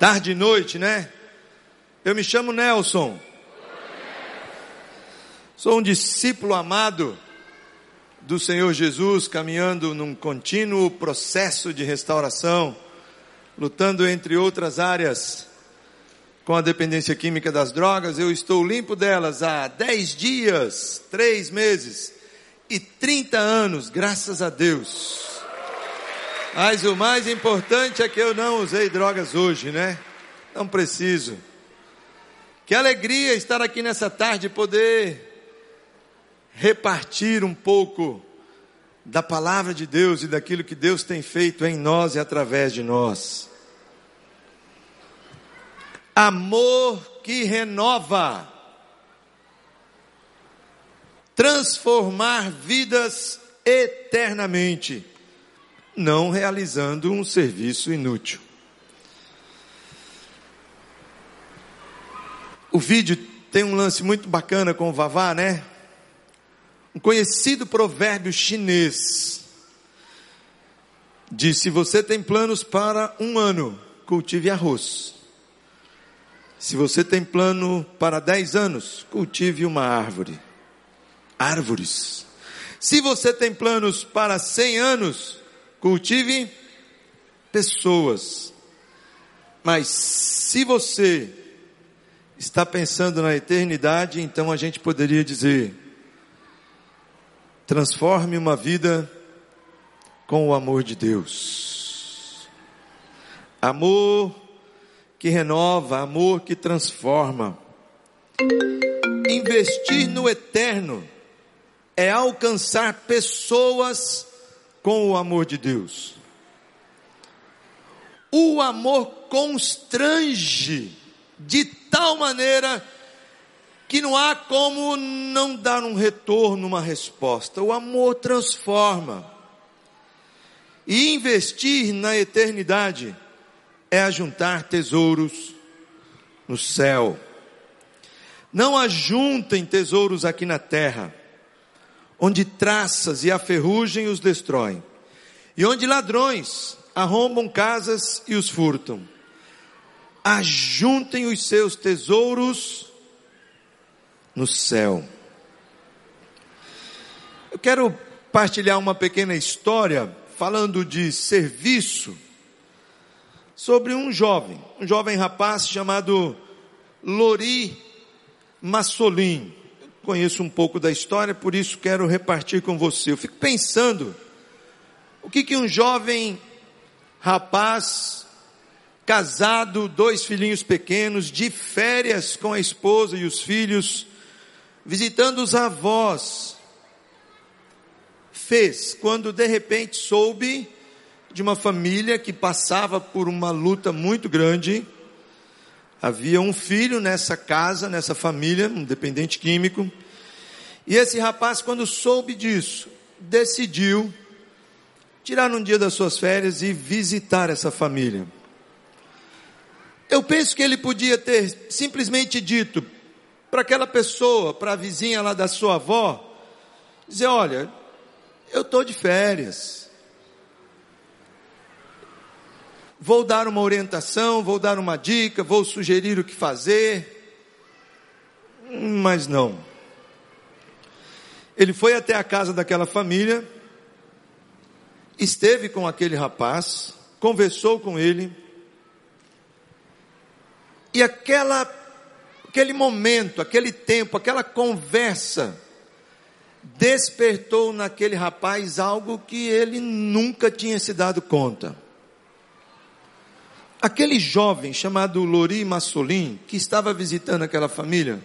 Tarde e noite, né? Eu me chamo Nelson. Sou um discípulo amado do Senhor Jesus, caminhando num contínuo processo de restauração, lutando entre outras áreas com a dependência química das drogas. Eu estou limpo delas há 10 dias, 3 meses e 30 anos, graças a Deus. Mas o mais importante é que eu não usei drogas hoje, né? Não preciso. Que alegria estar aqui nessa tarde e poder repartir um pouco da palavra de Deus e daquilo que Deus tem feito em nós e através de nós. Amor que renova, transformar vidas eternamente não realizando um serviço inútil. O vídeo tem um lance muito bacana com o Vavá, né? Um conhecido provérbio chinês diz: se você tem planos para um ano, cultive arroz. Se você tem plano para dez anos, cultive uma árvore. Árvores. Se você tem planos para cem anos, Cultive pessoas. Mas se você está pensando na eternidade, então a gente poderia dizer: transforme uma vida com o amor de Deus. Amor que renova, amor que transforma. Investir no eterno é alcançar pessoas com o amor de Deus. O amor constrange de tal maneira que não há como não dar um retorno, uma resposta. O amor transforma. E investir na eternidade é ajuntar tesouros no céu. Não ajuntem tesouros aqui na terra onde traças e a ferrugem os destroem, e onde ladrões arrombam casas e os furtam. Ajuntem os seus tesouros no céu. Eu quero partilhar uma pequena história falando de serviço sobre um jovem, um jovem rapaz chamado Lori Massolim conheço um pouco da história, por isso quero repartir com você. Eu fico pensando, o que que um jovem rapaz, casado, dois filhinhos pequenos, de férias com a esposa e os filhos, visitando os avós, fez quando de repente soube de uma família que passava por uma luta muito grande, Havia um filho nessa casa, nessa família, um dependente químico. E esse rapaz, quando soube disso, decidiu tirar um dia das suas férias e visitar essa família. Eu penso que ele podia ter simplesmente dito para aquela pessoa, para a vizinha lá da sua avó, dizer: Olha, eu estou de férias. Vou dar uma orientação, vou dar uma dica, vou sugerir o que fazer. Mas não. Ele foi até a casa daquela família, esteve com aquele rapaz, conversou com ele, e aquela, aquele momento, aquele tempo, aquela conversa, despertou naquele rapaz algo que ele nunca tinha se dado conta. Aquele jovem chamado Lori Massolim, que estava visitando aquela família,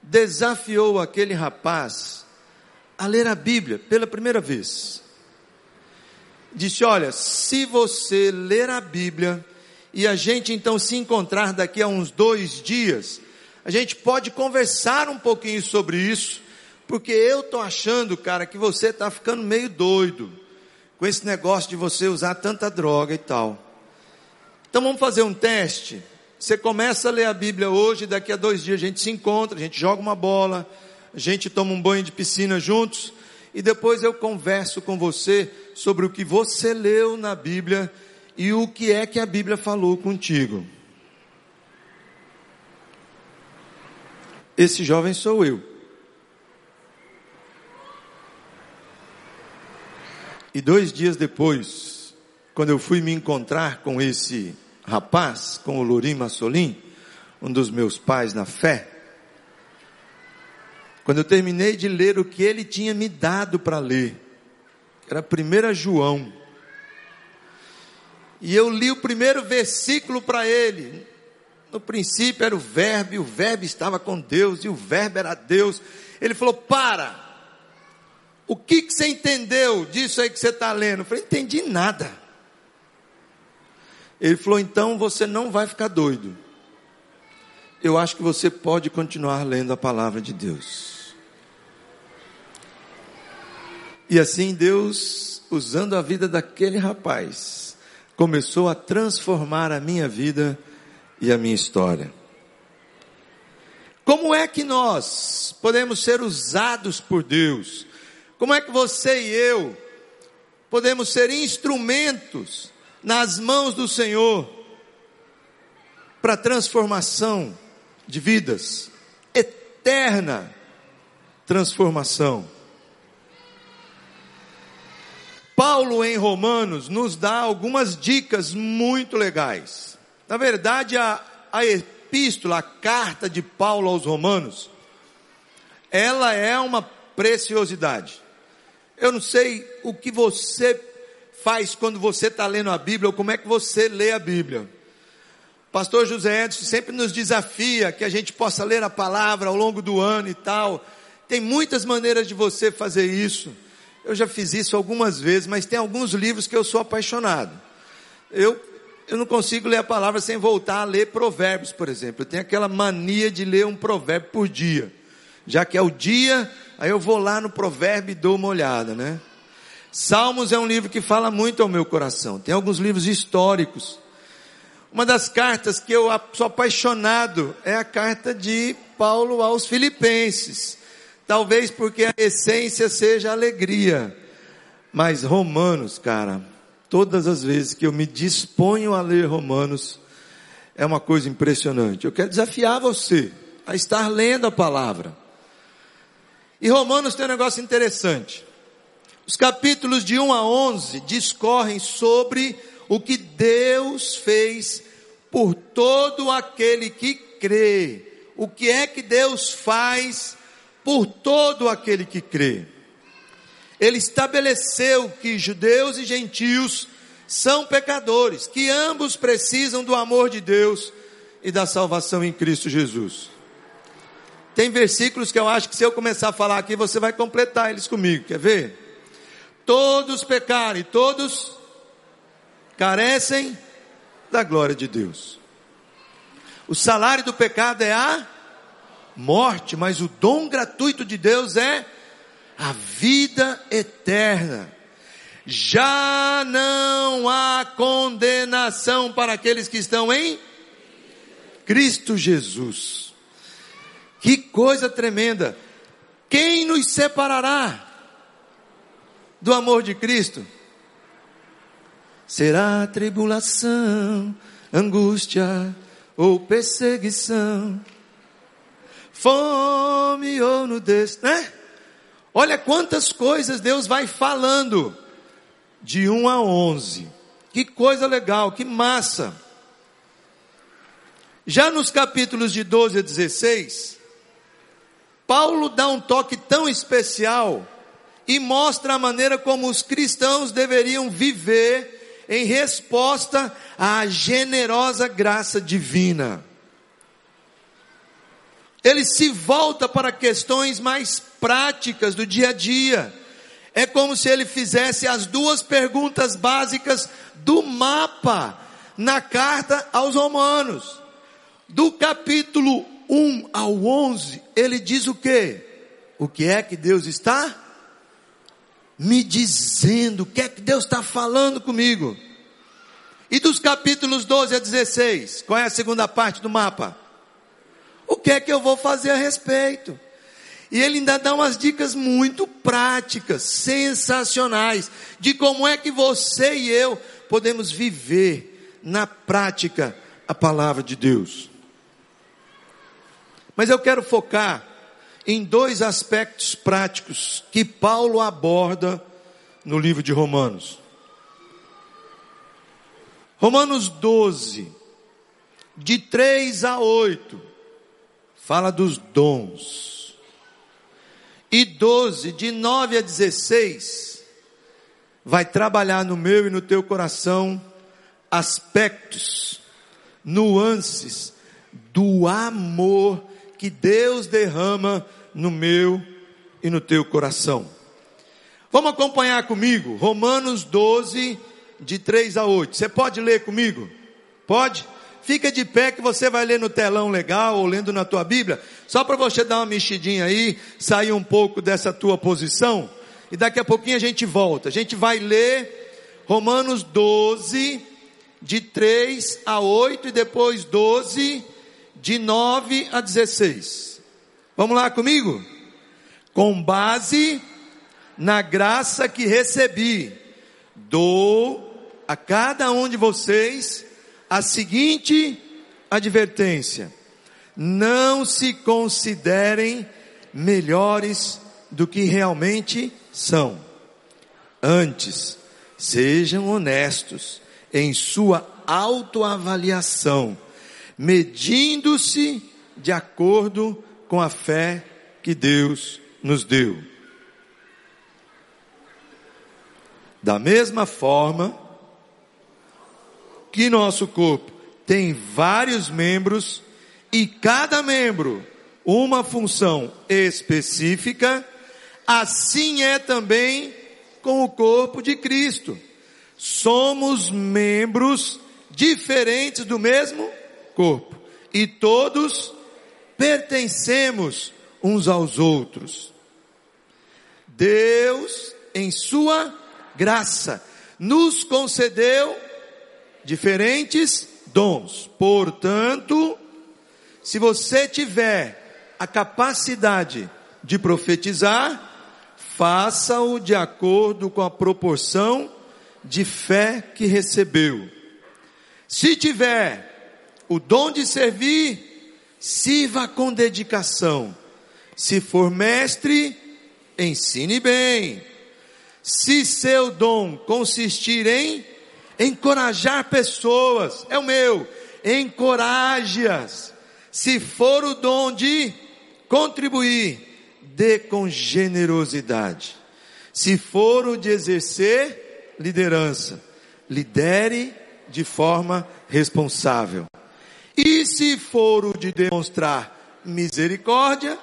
desafiou aquele rapaz a ler a Bíblia pela primeira vez. Disse: Olha, se você ler a Bíblia e a gente então se encontrar daqui a uns dois dias, a gente pode conversar um pouquinho sobre isso, porque eu estou achando, cara, que você está ficando meio doido com esse negócio de você usar tanta droga e tal. Então vamos fazer um teste. Você começa a ler a Bíblia hoje, daqui a dois dias a gente se encontra, a gente joga uma bola, a gente toma um banho de piscina juntos, e depois eu converso com você sobre o que você leu na Bíblia e o que é que a Bíblia falou contigo. Esse jovem sou eu. E dois dias depois, quando eu fui me encontrar com esse rapaz, com o Lorim Massolim, um dos meus pais na fé, quando eu terminei de ler o que ele tinha me dado para ler, era 1 João, e eu li o primeiro versículo para ele. No princípio era o Verbo, e o Verbo estava com Deus, e o Verbo era Deus. Ele falou: Para, o que, que você entendeu disso aí que você está lendo? Eu falei: Entendi nada. Ele falou: Então você não vai ficar doido. Eu acho que você pode continuar lendo a palavra de Deus. E assim Deus, usando a vida daquele rapaz, começou a transformar a minha vida e a minha história. Como é que nós podemos ser usados por Deus? Como é que você e eu podemos ser instrumentos nas mãos do Senhor para transformação de vidas, eterna transformação? Paulo em Romanos nos dá algumas dicas muito legais. Na verdade, a, a epístola, a carta de Paulo aos Romanos, ela é uma preciosidade. Eu não sei o que você faz quando você está lendo a Bíblia, ou como é que você lê a Bíblia. Pastor José Edson sempre nos desafia que a gente possa ler a palavra ao longo do ano e tal. Tem muitas maneiras de você fazer isso. Eu já fiz isso algumas vezes, mas tem alguns livros que eu sou apaixonado. Eu eu não consigo ler a palavra sem voltar a ler provérbios, por exemplo. Eu tenho aquela mania de ler um provérbio por dia. Já que é o dia, aí eu vou lá no provérbio e dou uma olhada, né? Salmos é um livro que fala muito ao meu coração. Tem alguns livros históricos. Uma das cartas que eu sou apaixonado é a carta de Paulo aos Filipenses. Talvez porque a essência seja alegria. Mas Romanos, cara, todas as vezes que eu me disponho a ler Romanos, é uma coisa impressionante. Eu quero desafiar você a estar lendo a palavra. E Romanos tem um negócio interessante. Os capítulos de 1 a 11 discorrem sobre o que Deus fez por todo aquele que crê. O que é que Deus faz por todo aquele que crê? ele estabeleceu que judeus e gentios são pecadores, que ambos precisam do amor de Deus e da salvação em Cristo Jesus. Tem versículos que eu acho que se eu começar a falar aqui, você vai completar eles comigo, quer ver? Todos pecaram e todos carecem da glória de Deus. O salário do pecado é a morte, mas o dom gratuito de Deus é a vida eterna. Já não há condenação para aqueles que estão em Cristo Jesus. Que coisa tremenda! Quem nos separará do amor de Cristo? Será tribulação, angústia ou perseguição, fome ou nudez, né? Olha quantas coisas Deus vai falando de 1 a 11. Que coisa legal, que massa. Já nos capítulos de 12 a 16, Paulo dá um toque tão especial e mostra a maneira como os cristãos deveriam viver em resposta à generosa graça divina ele se volta para questões mais práticas do dia a dia. É como se ele fizesse as duas perguntas básicas do mapa na carta aos Romanos. Do capítulo 1 ao 11, ele diz o que? O que é que Deus está me dizendo? O que é que Deus está falando comigo? E dos capítulos 12 a 16, qual é a segunda parte do mapa? O que é que eu vou fazer a respeito? E ele ainda dá umas dicas muito práticas, sensacionais, de como é que você e eu podemos viver na prática a palavra de Deus. Mas eu quero focar em dois aspectos práticos que Paulo aborda no livro de Romanos. Romanos 12, de 3 a 8, fala dos dons. E 12, de 9 a 16, vai trabalhar no meu e no teu coração aspectos, nuances do amor que Deus derrama no meu e no teu coração. Vamos acompanhar comigo, Romanos 12, de 3 a 8. Você pode ler comigo? Pode? Fica de pé que você vai ler no telão legal ou lendo na tua Bíblia, só para você dar uma mexidinha aí, sair um pouco dessa tua posição, e daqui a pouquinho a gente volta. A gente vai ler Romanos 12, de 3 a 8 e depois 12, de 9 a 16. Vamos lá comigo? Com base na graça que recebi, dou a cada um de vocês a seguinte advertência: não se considerem melhores do que realmente são. Antes, sejam honestos em sua autoavaliação medindo-se de acordo com a fé que Deus nos deu. Da mesma forma que nosso corpo tem vários membros e cada membro uma função específica, assim é também com o corpo de Cristo. Somos membros diferentes do mesmo corpo. E todos pertencemos uns aos outros. Deus, em sua graça, nos concedeu diferentes dons. Portanto, se você tiver a capacidade de profetizar, faça-o de acordo com a proporção de fé que recebeu. Se tiver o dom de servir, sirva com dedicação. Se for mestre, ensine bem. Se seu dom consistir em encorajar pessoas, é o meu, encoraje-as. Se for o dom de contribuir, dê com generosidade. Se for o de exercer liderança, lidere de forma responsável. E se for o de demonstrar misericórdia,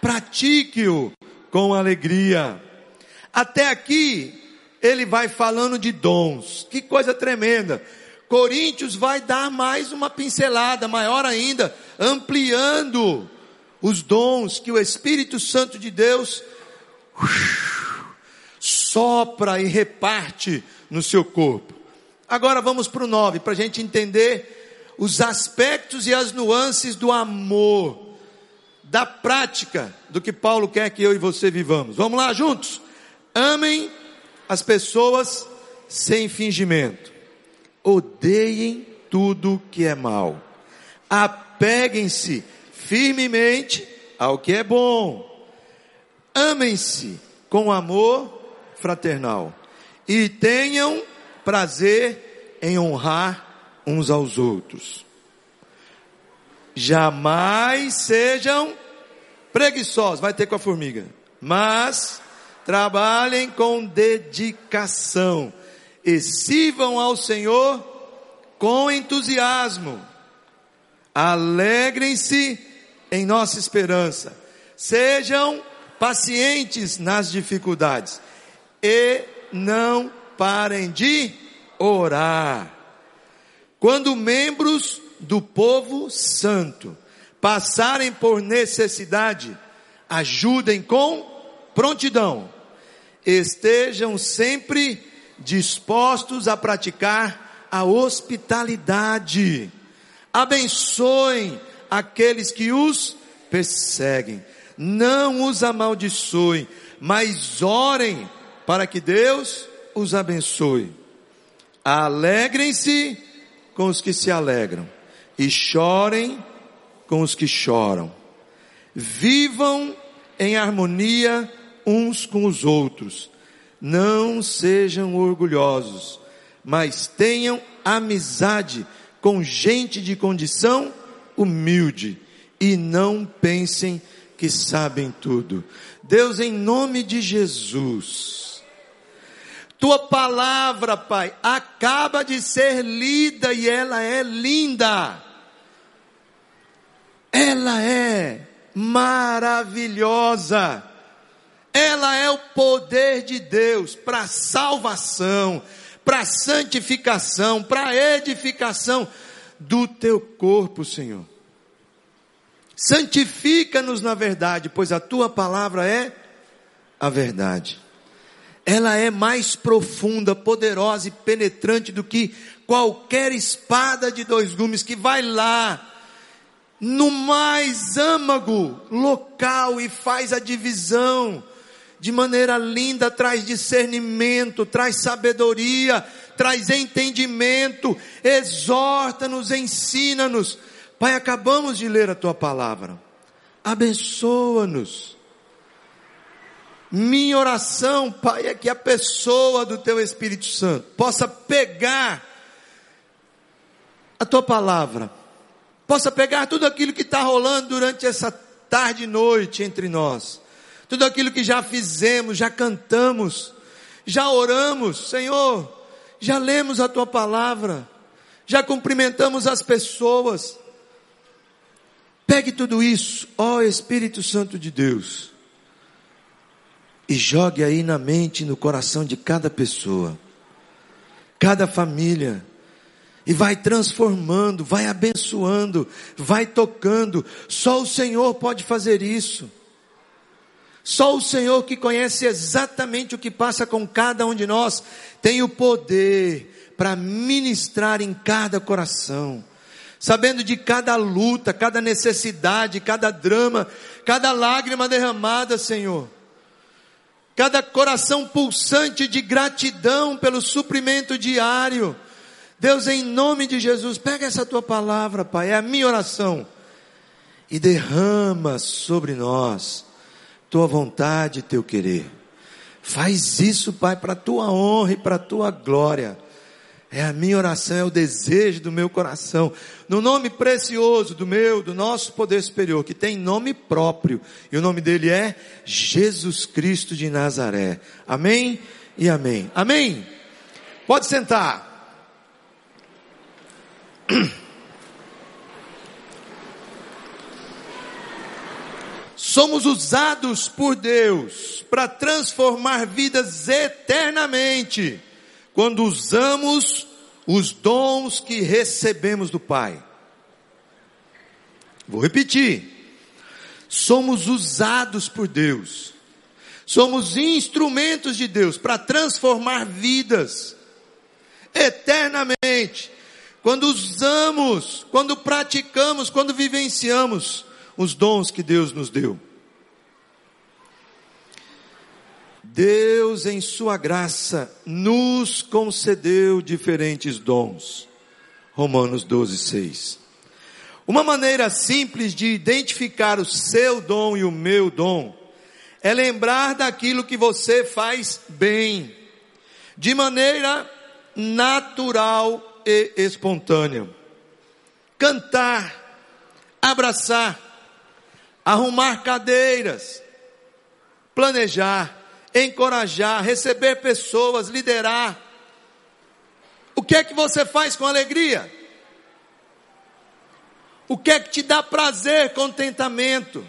pratique-o com alegria. Até aqui, ele vai falando de dons. Que coisa tremenda. Coríntios vai dar mais uma pincelada, maior ainda, ampliando os dons que o Espírito Santo de Deus sopra e reparte no seu corpo. Agora vamos para o 9, para a gente entender os aspectos e as nuances do amor, da prática do que Paulo quer que eu e você vivamos. Vamos lá juntos? Amem as pessoas sem fingimento. Odeiem tudo que é mal. Apeguem-se firmemente ao que é bom. Amem-se com amor fraternal. E tenham prazer em honrar uns aos outros. Jamais sejam preguiçosos, vai ter com a formiga, mas trabalhem com dedicação e sirvam ao Senhor com entusiasmo. Alegrem-se em nossa esperança. Sejam pacientes nas dificuldades e não parem de orar. Quando membros do povo santo passarem por necessidade, ajudem com prontidão. Estejam sempre dispostos a praticar a hospitalidade. Abençoem aqueles que os perseguem. Não os amaldiçoem, mas orem para que Deus os abençoe. Alegrem-se com os que se alegram, e chorem com os que choram. Vivam em harmonia uns com os outros. Não sejam orgulhosos, mas tenham amizade com gente de condição humilde e não pensem que sabem tudo. Deus, em nome de Jesus, tua palavra, Pai, acaba de ser lida e ela é linda. Ela é maravilhosa. Ela é o poder de Deus para salvação, para santificação, para edificação do teu corpo, Senhor. Santifica-nos na verdade, pois a tua palavra é a verdade. Ela é mais profunda, poderosa e penetrante do que qualquer espada de dois gumes que vai lá no mais âmago local e faz a divisão de maneira linda, traz discernimento, traz sabedoria, traz entendimento, exorta-nos, ensina-nos. Pai, acabamos de ler a tua palavra. Abençoa-nos. Minha oração, Pai, é que a pessoa do teu Espírito Santo possa pegar a tua palavra possa pegar tudo aquilo que está rolando durante essa tarde e noite entre nós, tudo aquilo que já fizemos, já cantamos, já oramos, Senhor, já lemos a tua palavra, já cumprimentamos as pessoas. Pegue tudo isso, ó Espírito Santo de Deus, e jogue aí na mente no coração de cada pessoa, cada família, e vai transformando, vai abençoando, vai tocando. Só o Senhor pode fazer isso. Só o Senhor que conhece exatamente o que passa com cada um de nós tem o poder para ministrar em cada coração, sabendo de cada luta, cada necessidade, cada drama, cada lágrima derramada, Senhor. Cada coração pulsante de gratidão pelo suprimento diário Deus, em nome de Jesus, pega essa tua palavra, Pai, é a minha oração, e derrama sobre nós tua vontade e teu querer. Faz isso, Pai, para a tua honra e para a tua glória. É a minha oração, é o desejo do meu coração. No nome precioso do meu, do nosso poder superior, que tem nome próprio. E o nome dele é Jesus Cristo de Nazaré. Amém e amém. Amém. Pode sentar. Somos usados por Deus para transformar vidas eternamente quando usamos os dons que recebemos do Pai. Vou repetir. Somos usados por Deus. Somos instrumentos de Deus para transformar vidas eternamente quando usamos, quando praticamos, quando vivenciamos os dons que Deus nos deu. Deus, em Sua graça, nos concedeu diferentes dons. Romanos 12, 6. Uma maneira simples de identificar o seu dom e o meu dom é lembrar daquilo que você faz bem, de maneira natural e espontânea. Cantar, abraçar, arrumar cadeiras, planejar, encorajar, receber pessoas, liderar. O que é que você faz com alegria? O que é que te dá prazer, contentamento?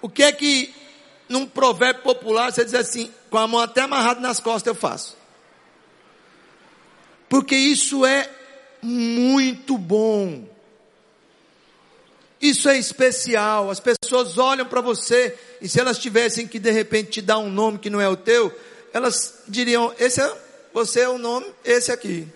O que é que, num provérbio popular, você diz assim, com a mão até amarrada nas costas eu faço? porque isso é muito bom. Isso é especial. As pessoas olham para você e se elas tivessem que de repente te dar um nome que não é o teu, elas diriam: esse é você é o nome, esse aqui.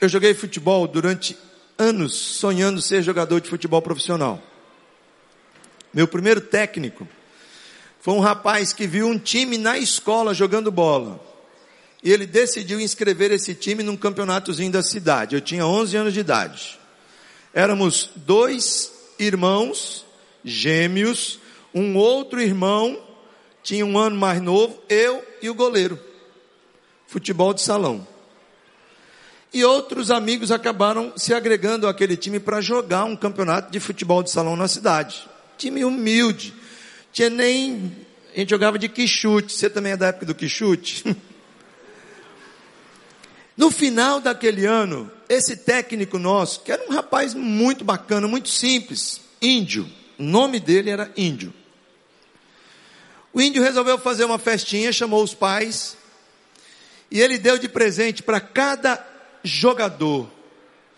Eu joguei futebol durante anos, sonhando ser jogador de futebol profissional. Meu primeiro técnico Foi um rapaz que viu um time na escola jogando bola. E ele decidiu inscrever esse time num campeonatozinho da cidade. Eu tinha 11 anos de idade. Éramos dois irmãos gêmeos, um outro irmão tinha um ano mais novo, eu e o goleiro. Futebol de salão. E outros amigos acabaram se agregando àquele time para jogar um campeonato de futebol de salão na cidade. Time humilde. Tinha nem. A gente jogava de quichute. Você também é da época do quichute? No final daquele ano, esse técnico nosso, que era um rapaz muito bacana, muito simples, índio, o nome dele era Índio. O índio resolveu fazer uma festinha, chamou os pais, e ele deu de presente para cada jogador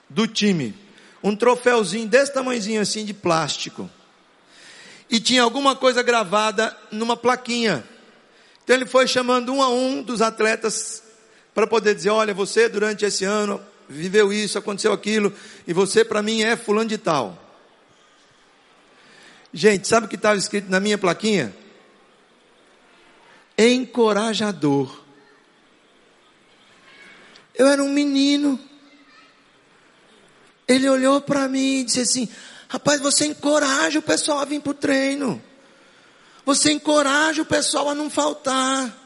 do time um troféuzinho desse tamanhozinho assim de plástico. E tinha alguma coisa gravada numa plaquinha. Então ele foi chamando um a um dos atletas para poder dizer: olha, você durante esse ano viveu isso, aconteceu aquilo, e você para mim é fulano de tal. Gente, sabe o que estava escrito na minha plaquinha? Encorajador. Eu era um menino. Ele olhou para mim e disse assim: Rapaz, você encoraja o pessoal a vir para o treino. Você encoraja o pessoal a não faltar.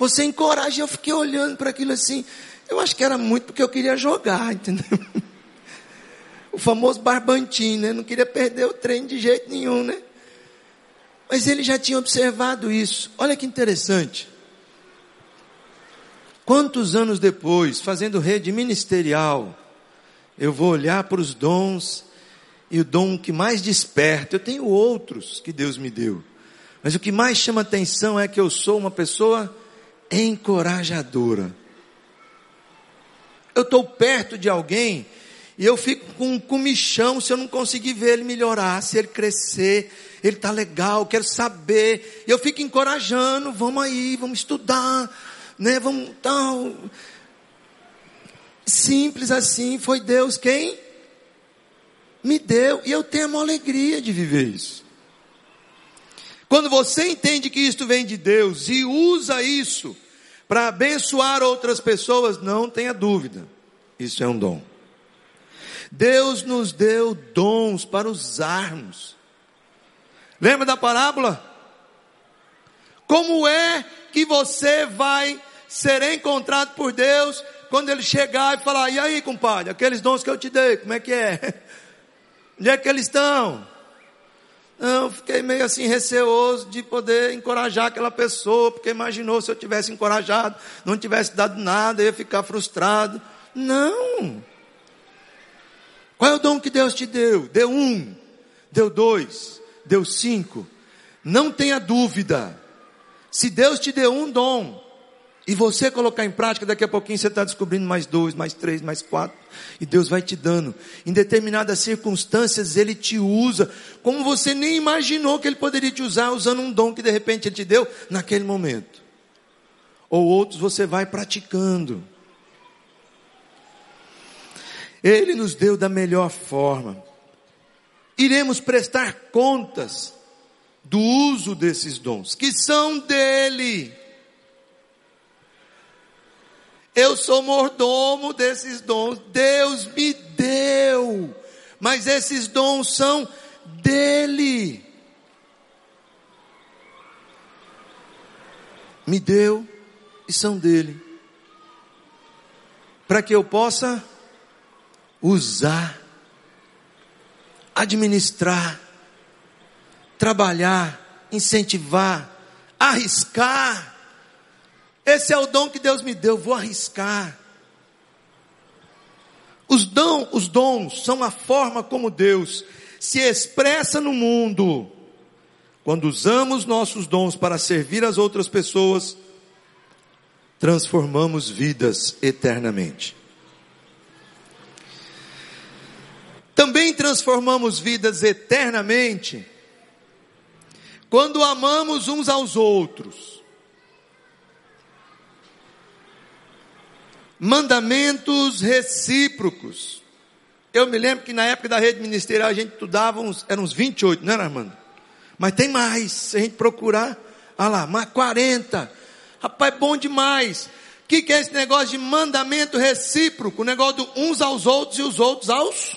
Você encoraja. Eu fiquei olhando para aquilo assim. Eu acho que era muito porque eu queria jogar, entendeu? O famoso barbantinho, né? Não queria perder o treino de jeito nenhum, né? Mas ele já tinha observado isso. Olha que interessante. Quantos anos depois, fazendo rede ministerial, eu vou olhar para os dons e o dom que mais desperta. Eu tenho outros que Deus me deu. Mas o que mais chama atenção é que eu sou uma pessoa encorajadora. Eu estou perto de alguém e eu fico com um comichão se eu não conseguir ver ele melhorar, se ele crescer. Ele está legal, quero saber. Eu fico encorajando, vamos aí, vamos estudar, né? Vamos tal. Simples assim, foi Deus quem me deu. E eu tenho uma alegria de viver isso. Quando você entende que isto vem de Deus e usa isso para abençoar outras pessoas, não tenha dúvida, isso é um dom. Deus nos deu dons para usarmos. Lembra da parábola? Como é que você vai ser encontrado por Deus quando ele chegar e falar: E aí, compadre, aqueles dons que eu te dei, como é que é? Onde é que eles estão? Não, fiquei meio assim receoso de poder encorajar aquela pessoa, porque imaginou se eu tivesse encorajado, não tivesse dado nada, eu ia ficar frustrado. Não. Qual é o dom que Deus te deu? Deu um, deu dois, deu cinco. Não tenha dúvida. Se Deus te deu um dom, e você colocar em prática, daqui a pouquinho você está descobrindo mais dois, mais três, mais quatro. E Deus vai te dando. Em determinadas circunstâncias, Ele te usa. Como você nem imaginou que Ele poderia te usar, usando um dom que de repente Ele te deu naquele momento. Ou outros você vai praticando. Ele nos deu da melhor forma. Iremos prestar contas do uso desses dons, que são dele. Eu sou mordomo desses dons. Deus me deu. Mas esses dons são dele. Me deu e são dele. Para que eu possa usar, administrar, trabalhar, incentivar, arriscar esse é o dom que Deus me deu, vou arriscar. Os, dom, os dons são a forma como Deus se expressa no mundo. Quando usamos nossos dons para servir as outras pessoas, transformamos vidas eternamente. Também transformamos vidas eternamente quando amamos uns aos outros. Mandamentos recíprocos. Eu me lembro que na época da rede ministerial a gente estudava uns, eram uns 28, não era Armando? Mas tem mais, se a gente procurar, olha lá, mais 40. Rapaz, bom demais. O que, que é esse negócio de mandamento recíproco? O negócio do uns aos outros e os outros aos,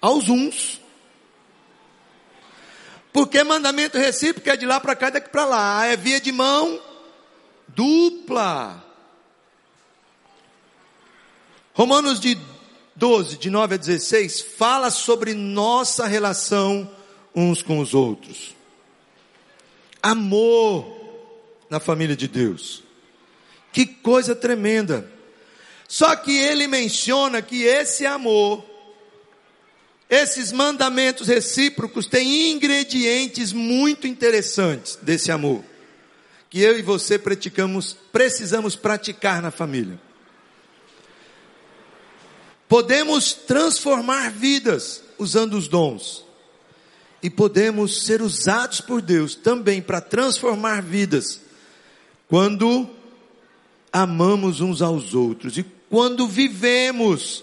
aos uns. Porque mandamento recíproco é de lá para cá e daqui para lá. É via de mão dupla. Romanos de 12, de 9 a 16, fala sobre nossa relação uns com os outros. Amor na família de Deus. Que coisa tremenda. Só que ele menciona que esse amor, esses mandamentos recíprocos têm ingredientes muito interessantes desse amor, que eu e você praticamos, precisamos praticar na família. Podemos transformar vidas usando os dons. E podemos ser usados por Deus também para transformar vidas quando amamos uns aos outros e quando vivemos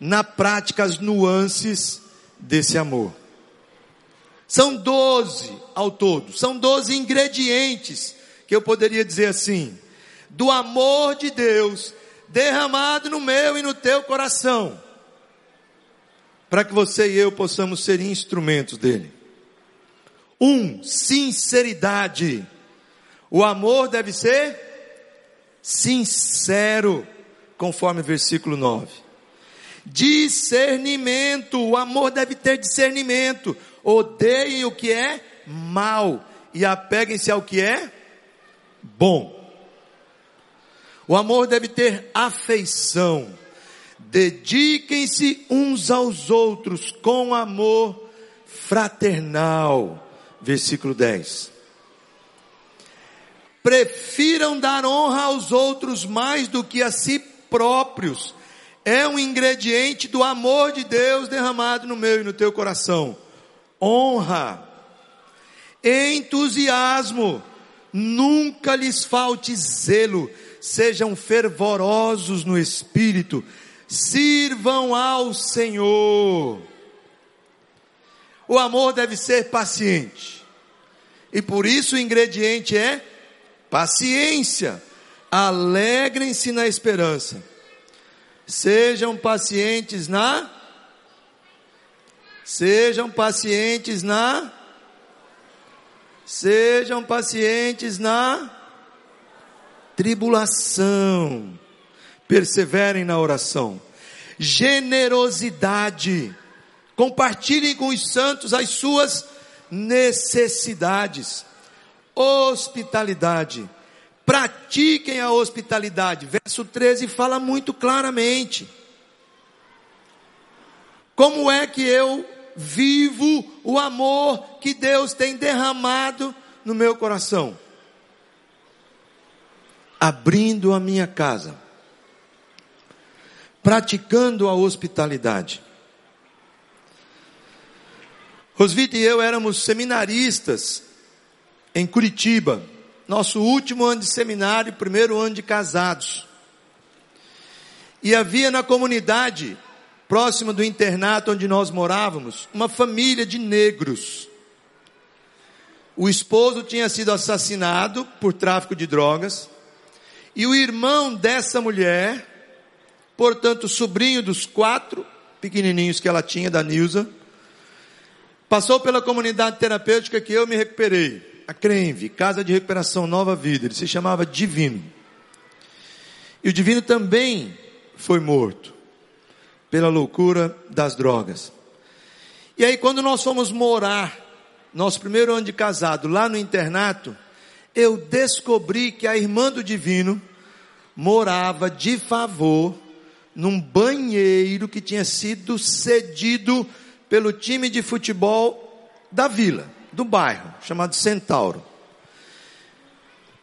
na prática as nuances desse amor. São doze ao todo, são doze ingredientes que eu poderia dizer assim, do amor de Deus derramado no meu e no teu coração, para que você e eu possamos ser instrumentos dele. Um, sinceridade. O amor deve ser sincero, conforme o versículo 9. Discernimento, o amor deve ter discernimento. Odeiem o que é mal e apeguem-se ao que é bom. O amor deve ter afeição. Dediquem-se uns aos outros com amor fraternal. Versículo 10. Prefiram dar honra aos outros mais do que a si próprios. É um ingrediente do amor de Deus derramado no meu e no teu coração. Honra, entusiasmo, nunca lhes falte zelo sejam fervorosos no espírito, sirvam ao Senhor. O amor deve ser paciente, e por isso o ingrediente é paciência. Alegrem-se na esperança, sejam pacientes na, sejam pacientes na, sejam pacientes na, tribulação, perseverem na oração, generosidade, compartilhem com os santos as suas necessidades, hospitalidade, pratiquem a hospitalidade. Verso 13 fala muito claramente. Como é que eu vivo o amor que Deus tem derramado no meu coração? Abrindo a minha casa, praticando a hospitalidade. Rosvita e eu éramos seminaristas em Curitiba, nosso último ano de seminário, primeiro ano de casados. E havia na comunidade, próxima do internato onde nós morávamos, uma família de negros. O esposo tinha sido assassinado por tráfico de drogas. E o irmão dessa mulher, portanto, sobrinho dos quatro pequenininhos que ela tinha, da Nilza, passou pela comunidade terapêutica que eu me recuperei. A CRENVE, Casa de Recuperação Nova Vida. Ele se chamava Divino. E o Divino também foi morto pela loucura das drogas. E aí, quando nós fomos morar, nosso primeiro ano de casado, lá no internato, eu descobri que a irmã do divino morava de favor num banheiro que tinha sido cedido pelo time de futebol da vila, do bairro, chamado Centauro.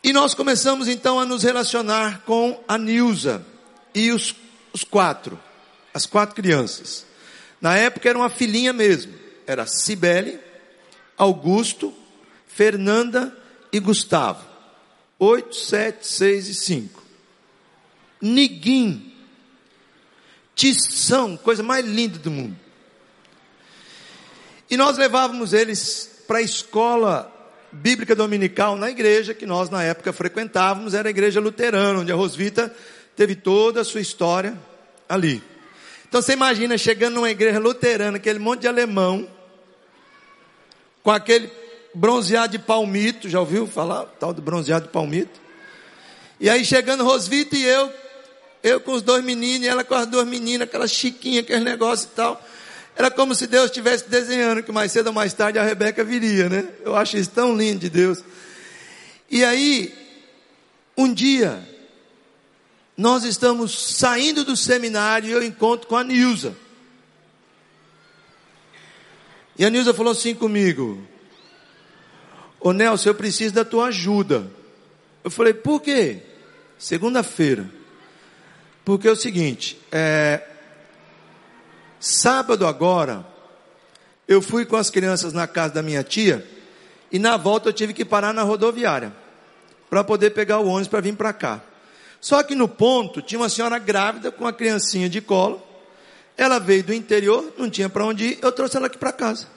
E nós começamos então a nos relacionar com a Nilza e os, os quatro, as quatro crianças. Na época era uma filhinha mesmo, era Cibele, Augusto, Fernanda e Gustavo. Oito, sete, seis e cinco. Niguim. Tição, coisa mais linda do mundo. E nós levávamos eles para a escola bíblica dominical na igreja que nós na época frequentávamos, era a igreja luterana, onde a Rosvita teve toda a sua história ali. Então você imagina chegando numa igreja luterana, aquele monte de alemão, com aquele bronzeado de palmito, já ouviu falar? Tal do bronzeado de palmito. E aí chegando Rosvita e eu, eu com os dois meninos, e ela com as duas meninas, aquela chiquinha, aquele negócio e tal. Era como se Deus estivesse desenhando que mais cedo ou mais tarde a Rebeca viria, né? Eu acho isso tão lindo de Deus. E aí, um dia, nós estamos saindo do seminário e eu encontro com a Nilza. E a Nilza falou assim comigo: Ô Nelson, eu preciso da tua ajuda. Eu falei, por quê? Segunda-feira. Porque é o seguinte, é, sábado agora, eu fui com as crianças na casa da minha tia, e na volta eu tive que parar na rodoviária, para poder pegar o ônibus para vir para cá. Só que no ponto tinha uma senhora grávida com uma criancinha de colo. Ela veio do interior, não tinha para onde ir, eu trouxe ela aqui para casa.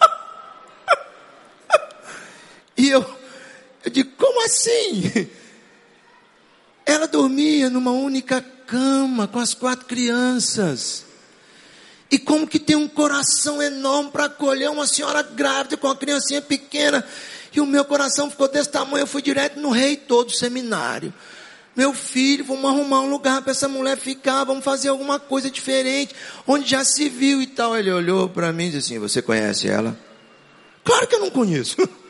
e eu, eu digo, como assim? Ela dormia numa única cama com as quatro crianças. E como que tem um coração enorme para acolher uma senhora grávida com uma criancinha pequena. E o meu coração ficou desse tamanho, eu fui direto no reitor do seminário. Meu filho, vamos arrumar um lugar para essa mulher ficar, vamos fazer alguma coisa diferente, onde já se viu e tal. Ele olhou para mim e disse assim: Você conhece ela? Claro que eu não conheço.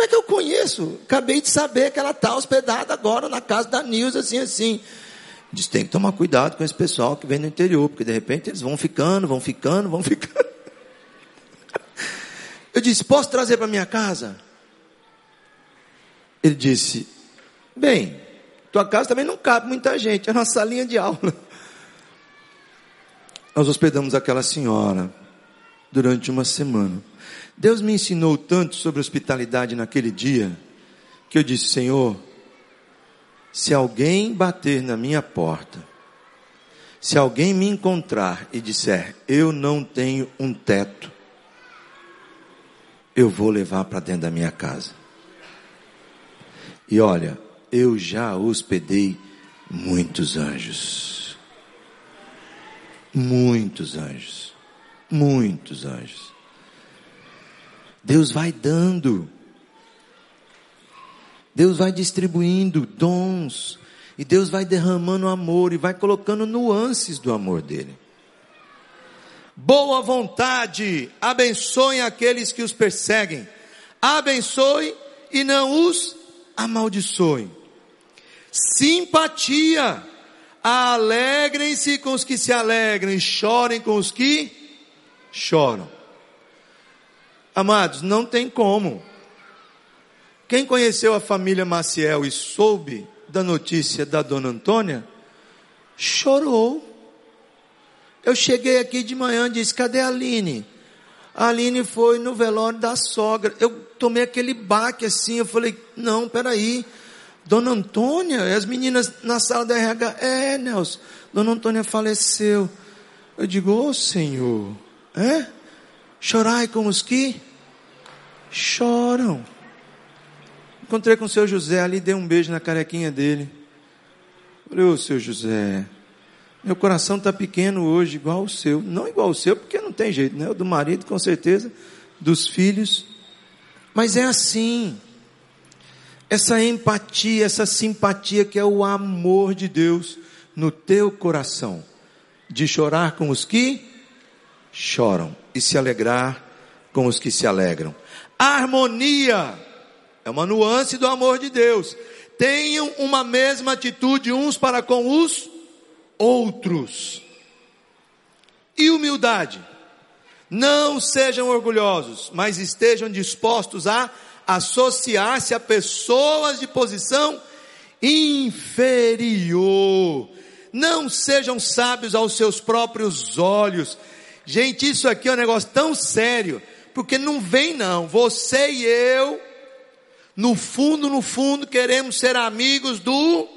Como é que eu conheço? Acabei de saber que ela está hospedada agora na casa da Nilza, assim, assim. Diz: tem que tomar cuidado com esse pessoal que vem do interior, porque de repente eles vão ficando, vão ficando, vão ficando. Eu disse: Posso trazer para minha casa? Ele disse: Bem, tua casa também não cabe muita gente, é uma salinha de aula. Nós hospedamos aquela senhora durante uma semana. Deus me ensinou tanto sobre hospitalidade naquele dia, que eu disse: Senhor, se alguém bater na minha porta, se alguém me encontrar e disser, eu não tenho um teto, eu vou levar para dentro da minha casa. E olha, eu já hospedei muitos anjos. Muitos anjos. Muitos anjos. Deus vai dando. Deus vai distribuindo dons. E Deus vai derramando amor e vai colocando nuances do amor dele. Boa vontade, abençoe aqueles que os perseguem. Abençoe e não os amaldiçoe. Simpatia, alegrem-se com os que se alegram chorem com os que choram. Amados, não tem como. Quem conheceu a família Maciel e soube da notícia da dona Antônia, chorou. Eu cheguei aqui de manhã e disse: cadê a Aline? A Aline foi no velório da sogra. Eu tomei aquele baque assim, eu falei: não, peraí. Dona Antônia, as meninas na sala da RH, é, Nelson, Dona Antônia faleceu. Eu digo, ô oh, Senhor, é? Chorai com os que choram. Encontrei com o seu José ali, dei um beijo na carequinha dele. Falei, ô seu José, meu coração está pequeno hoje, igual o seu. Não igual o seu, porque não tem jeito, né? O do marido, com certeza, dos filhos. Mas é assim. Essa empatia, essa simpatia que é o amor de Deus no teu coração. De chorar com os que choram e se alegrar com os que se alegram. Harmonia é uma nuance do amor de Deus. Tenham uma mesma atitude uns para com os outros. E humildade. Não sejam orgulhosos, mas estejam dispostos a associar-se a pessoas de posição inferior. Não sejam sábios aos seus próprios olhos. Gente, isso aqui é um negócio tão sério, porque não vem não. Você e eu, no fundo, no fundo, queremos ser amigos do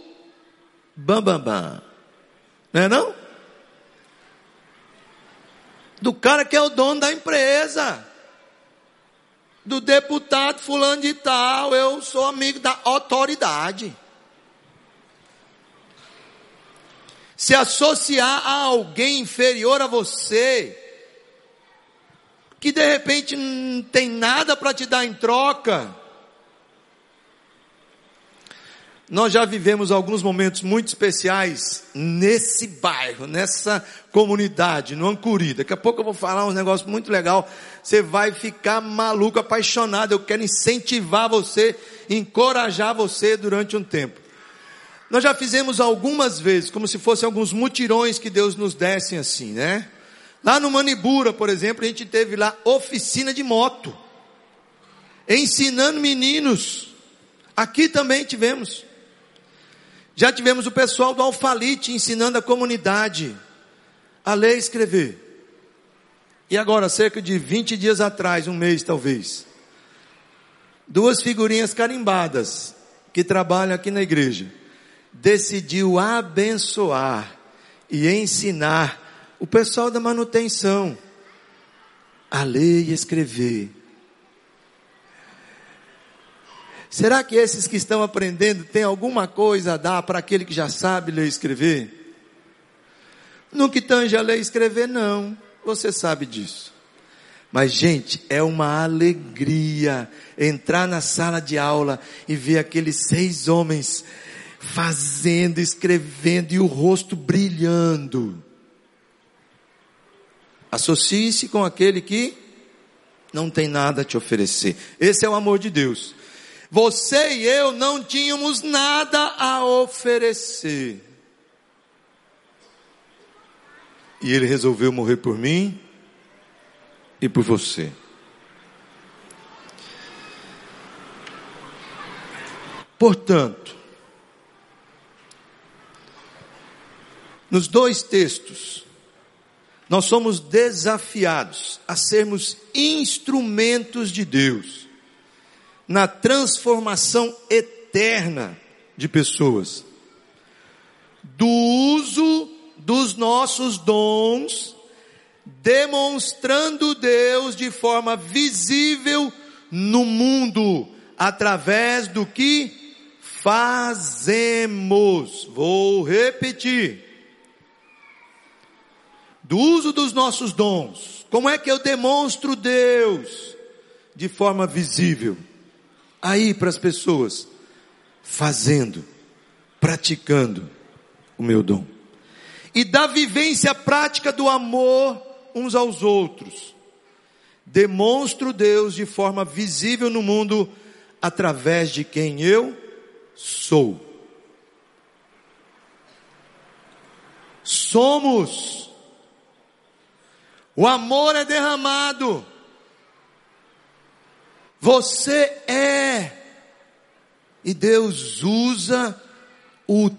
bam bam bam. Não é não? do cara que é o dono da empresa, do deputado fulano de tal, eu sou amigo da autoridade. Se associar a alguém inferior a você, que de repente não tem nada para te dar em troca, Nós já vivemos alguns momentos muito especiais nesse bairro, nessa comunidade, no Ancuri. Daqui a pouco eu vou falar um negócio muito legal. Você vai ficar maluco, apaixonado. Eu quero incentivar você, encorajar você durante um tempo. Nós já fizemos algumas vezes, como se fossem alguns mutirões que Deus nos desse assim, né? Lá no Manibura, por exemplo, a gente teve lá oficina de moto, ensinando meninos. Aqui também tivemos. Já tivemos o pessoal do Alfalite ensinando a comunidade a ler e escrever. E agora, cerca de 20 dias atrás, um mês talvez, duas figurinhas carimbadas que trabalham aqui na igreja, decidiu abençoar e ensinar o pessoal da manutenção a ler e escrever. Será que esses que estão aprendendo têm alguma coisa a dar para aquele que já sabe ler e escrever? No que tange a ler e escrever, não. Você sabe disso. Mas, gente, é uma alegria entrar na sala de aula e ver aqueles seis homens fazendo, escrevendo e o rosto brilhando. Associe-se com aquele que não tem nada a te oferecer. Esse é o amor de Deus. Você e eu não tínhamos nada a oferecer. E ele resolveu morrer por mim e por você. Portanto, nos dois textos, nós somos desafiados a sermos instrumentos de Deus na transformação eterna de pessoas. Do uso dos nossos dons, demonstrando Deus de forma visível no mundo, através do que fazemos. Vou repetir. Do uso dos nossos dons. Como é que eu demonstro Deus de forma visível? aí para as pessoas, fazendo, praticando o meu dom. E da vivência prática do amor uns aos outros. Demonstro Deus de forma visível no mundo através de quem eu sou. Somos. O amor é derramado você é. E Deus usa o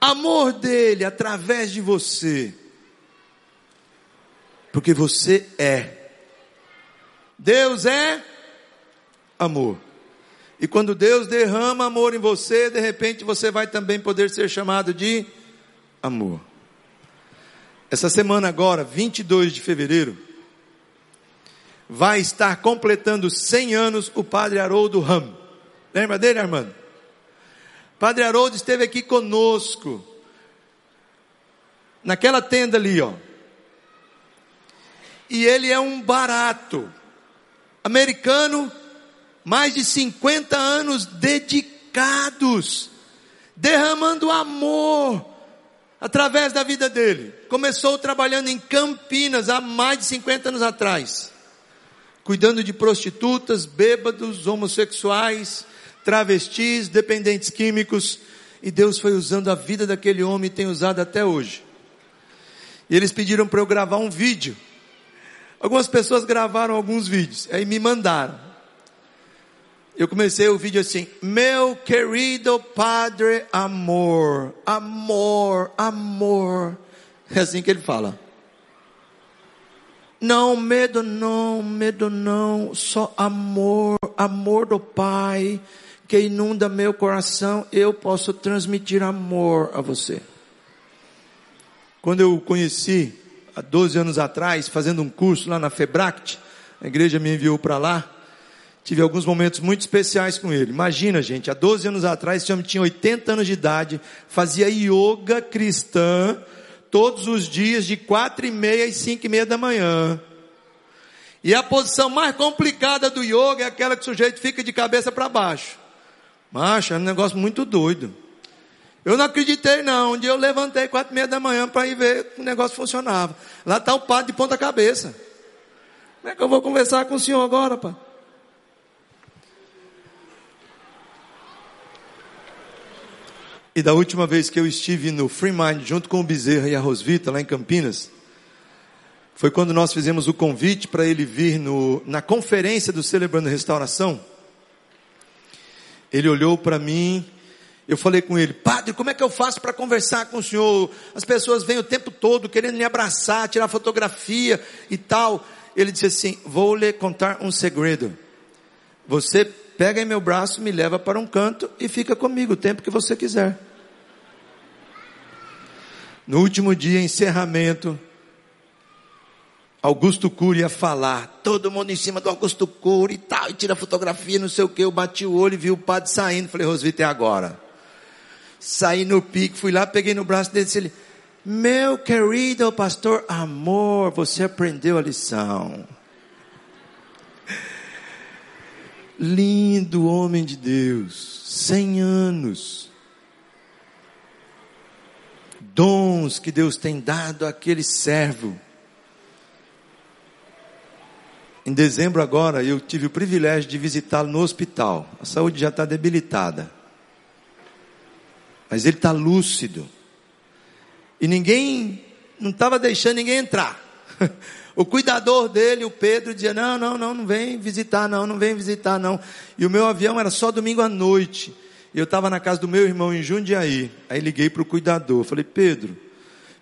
amor dele através de você. Porque você é. Deus é amor. E quando Deus derrama amor em você, de repente você vai também poder ser chamado de amor. Essa semana agora, 22 de fevereiro, vai estar completando 100 anos o padre Haroldo Ram. Lembra dele, Armando? Padre Haroldo esteve aqui conosco, naquela tenda ali, ó. E ele é um barato, americano, mais de 50 anos dedicados, derramando amor através da vida dele. Começou trabalhando em Campinas há mais de 50 anos atrás cuidando de prostitutas, bêbados, homossexuais, travestis, dependentes químicos, e Deus foi usando a vida daquele homem e tem usado até hoje. E eles pediram para eu gravar um vídeo. Algumas pessoas gravaram alguns vídeos, aí me mandaram. Eu comecei o vídeo assim: Meu querido Padre Amor, amor, amor. É assim que ele fala. Não, medo não, medo não, só amor, amor do Pai que inunda meu coração, eu posso transmitir amor a você. Quando eu conheci há 12 anos atrás, fazendo um curso lá na Febract. A igreja me enviou para lá. Tive alguns momentos muito especiais com ele. Imagina, gente, há 12 anos atrás, esse homem tinha 80 anos de idade, fazia yoga cristã todos os dias, de quatro e meia e cinco e meia da manhã. E a posição mais complicada do yoga é aquela que o sujeito fica de cabeça para baixo. Macho, é um negócio muito doido. Eu não acreditei não. Um dia eu levantei quatro e meia da manhã para ir ver que o negócio funcionava. Lá está o padre de ponta cabeça. Como é que eu vou conversar com o senhor agora, pai? E da última vez que eu estive no Free Mind junto com o Bezerra e a Rosvita lá em Campinas, foi quando nós fizemos o convite para ele vir no, na conferência do Celebrando Restauração. Ele olhou para mim, eu falei com ele, padre, como é que eu faço para conversar com o senhor? As pessoas vêm o tempo todo querendo me abraçar, tirar fotografia e tal. Ele disse assim: Vou lhe contar um segredo. Você pega em meu braço, me leva para um canto e fica comigo o tempo que você quiser. No último dia, encerramento, Augusto Cury ia falar, todo mundo em cima do Augusto Cury e tal, e tira fotografia, não sei o que, eu bati o olho e vi o padre saindo, falei, Rosvita, é agora. Saí no pique, fui lá, peguei no braço dele e disse, meu querido pastor amor, você aprendeu a lição. Lindo homem de Deus, cem anos. Dons que Deus tem dado àquele servo em dezembro agora, eu tive o privilégio de visitá-lo no hospital. A saúde já está debilitada. Mas ele está lúcido. E ninguém, não estava deixando ninguém entrar. O cuidador dele, o Pedro, dizia: Não, não, não, não vem visitar, não, não vem visitar, não. E o meu avião era só domingo à noite. E eu estava na casa do meu irmão em Jundiaí. Aí liguei para o cuidador. Falei: Pedro,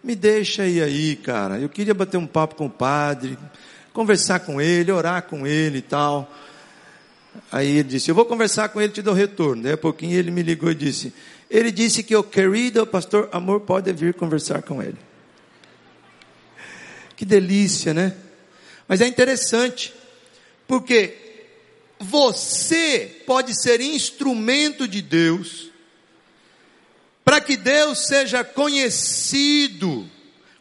me deixa aí aí, cara. Eu queria bater um papo com o padre conversar com ele, orar com ele e tal. Aí ele disse, eu vou conversar com ele te dou retorno. Daí a pouquinho ele me ligou e disse, ele disse que o querido pastor Amor pode vir conversar com ele. Que delícia, né? Mas é interessante, porque você pode ser instrumento de Deus, para que Deus seja conhecido,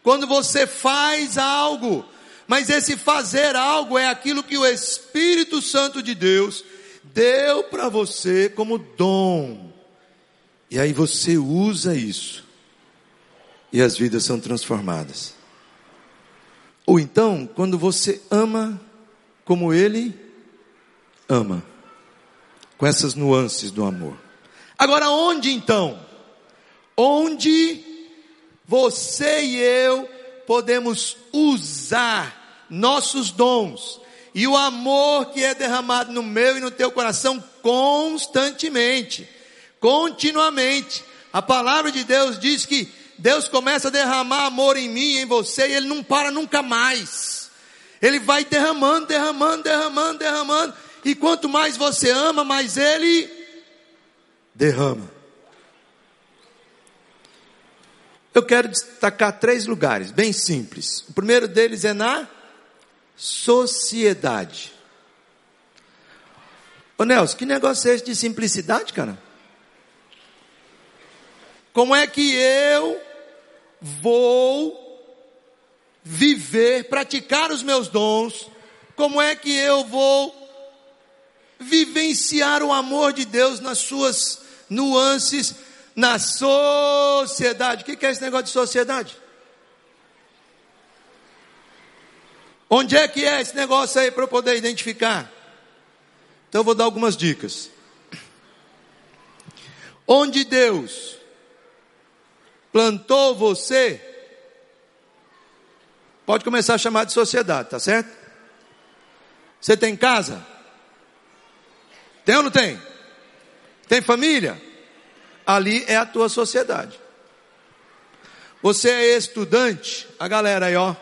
quando você faz algo mas esse fazer algo é aquilo que o Espírito Santo de Deus deu para você como dom. E aí você usa isso. E as vidas são transformadas. Ou então, quando você ama como ele ama, com essas nuances do amor. Agora, onde então? Onde você e eu podemos usar nossos dons e o amor que é derramado no meu e no teu coração constantemente, continuamente. A palavra de Deus diz que Deus começa a derramar amor em mim em você e ele não para nunca mais. Ele vai derramando, derramando, derramando, derramando. E quanto mais você ama, mais ele derrama. Eu quero destacar três lugares, bem simples. O primeiro deles é na sociedade. Ô Nelson, que negócio é esse de simplicidade, cara? Como é que eu vou viver, praticar os meus dons? Como é que eu vou vivenciar o amor de Deus nas suas nuances na sociedade? O que é esse negócio de sociedade? Onde é que é esse negócio aí para eu poder identificar? Então eu vou dar algumas dicas. Onde Deus plantou você, pode começar a chamar de sociedade, tá certo? Você tem casa? Tem ou não tem? Tem família? Ali é a tua sociedade. Você é estudante? A galera aí, ó.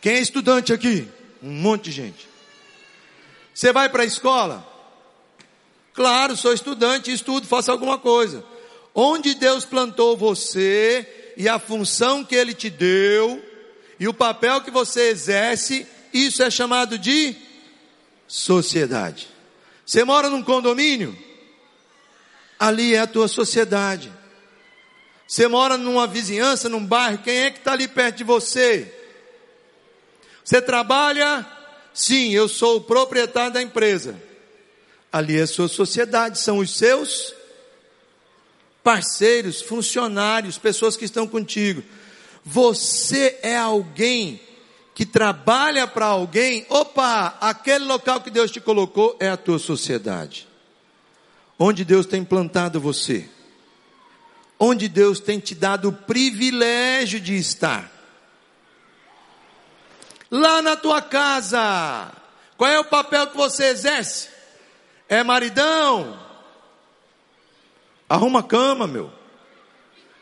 Quem é estudante aqui? Um monte de gente. Você vai para a escola? Claro, sou estudante, estudo, faço alguma coisa. Onde Deus plantou você e a função que Ele te deu, e o papel que você exerce, isso é chamado de sociedade. Você mora num condomínio? Ali é a tua sociedade. Você mora numa vizinhança, num bairro, quem é que está ali perto de você? Você trabalha? Sim, eu sou o proprietário da empresa. Ali é a sua sociedade, são os seus parceiros, funcionários, pessoas que estão contigo. Você é alguém que trabalha para alguém. Opa, aquele local que Deus te colocou é a tua sociedade. Onde Deus tem plantado você. Onde Deus tem te dado o privilégio de estar. Lá na tua casa. Qual é o papel que você exerce? É maridão? Arruma a cama, meu.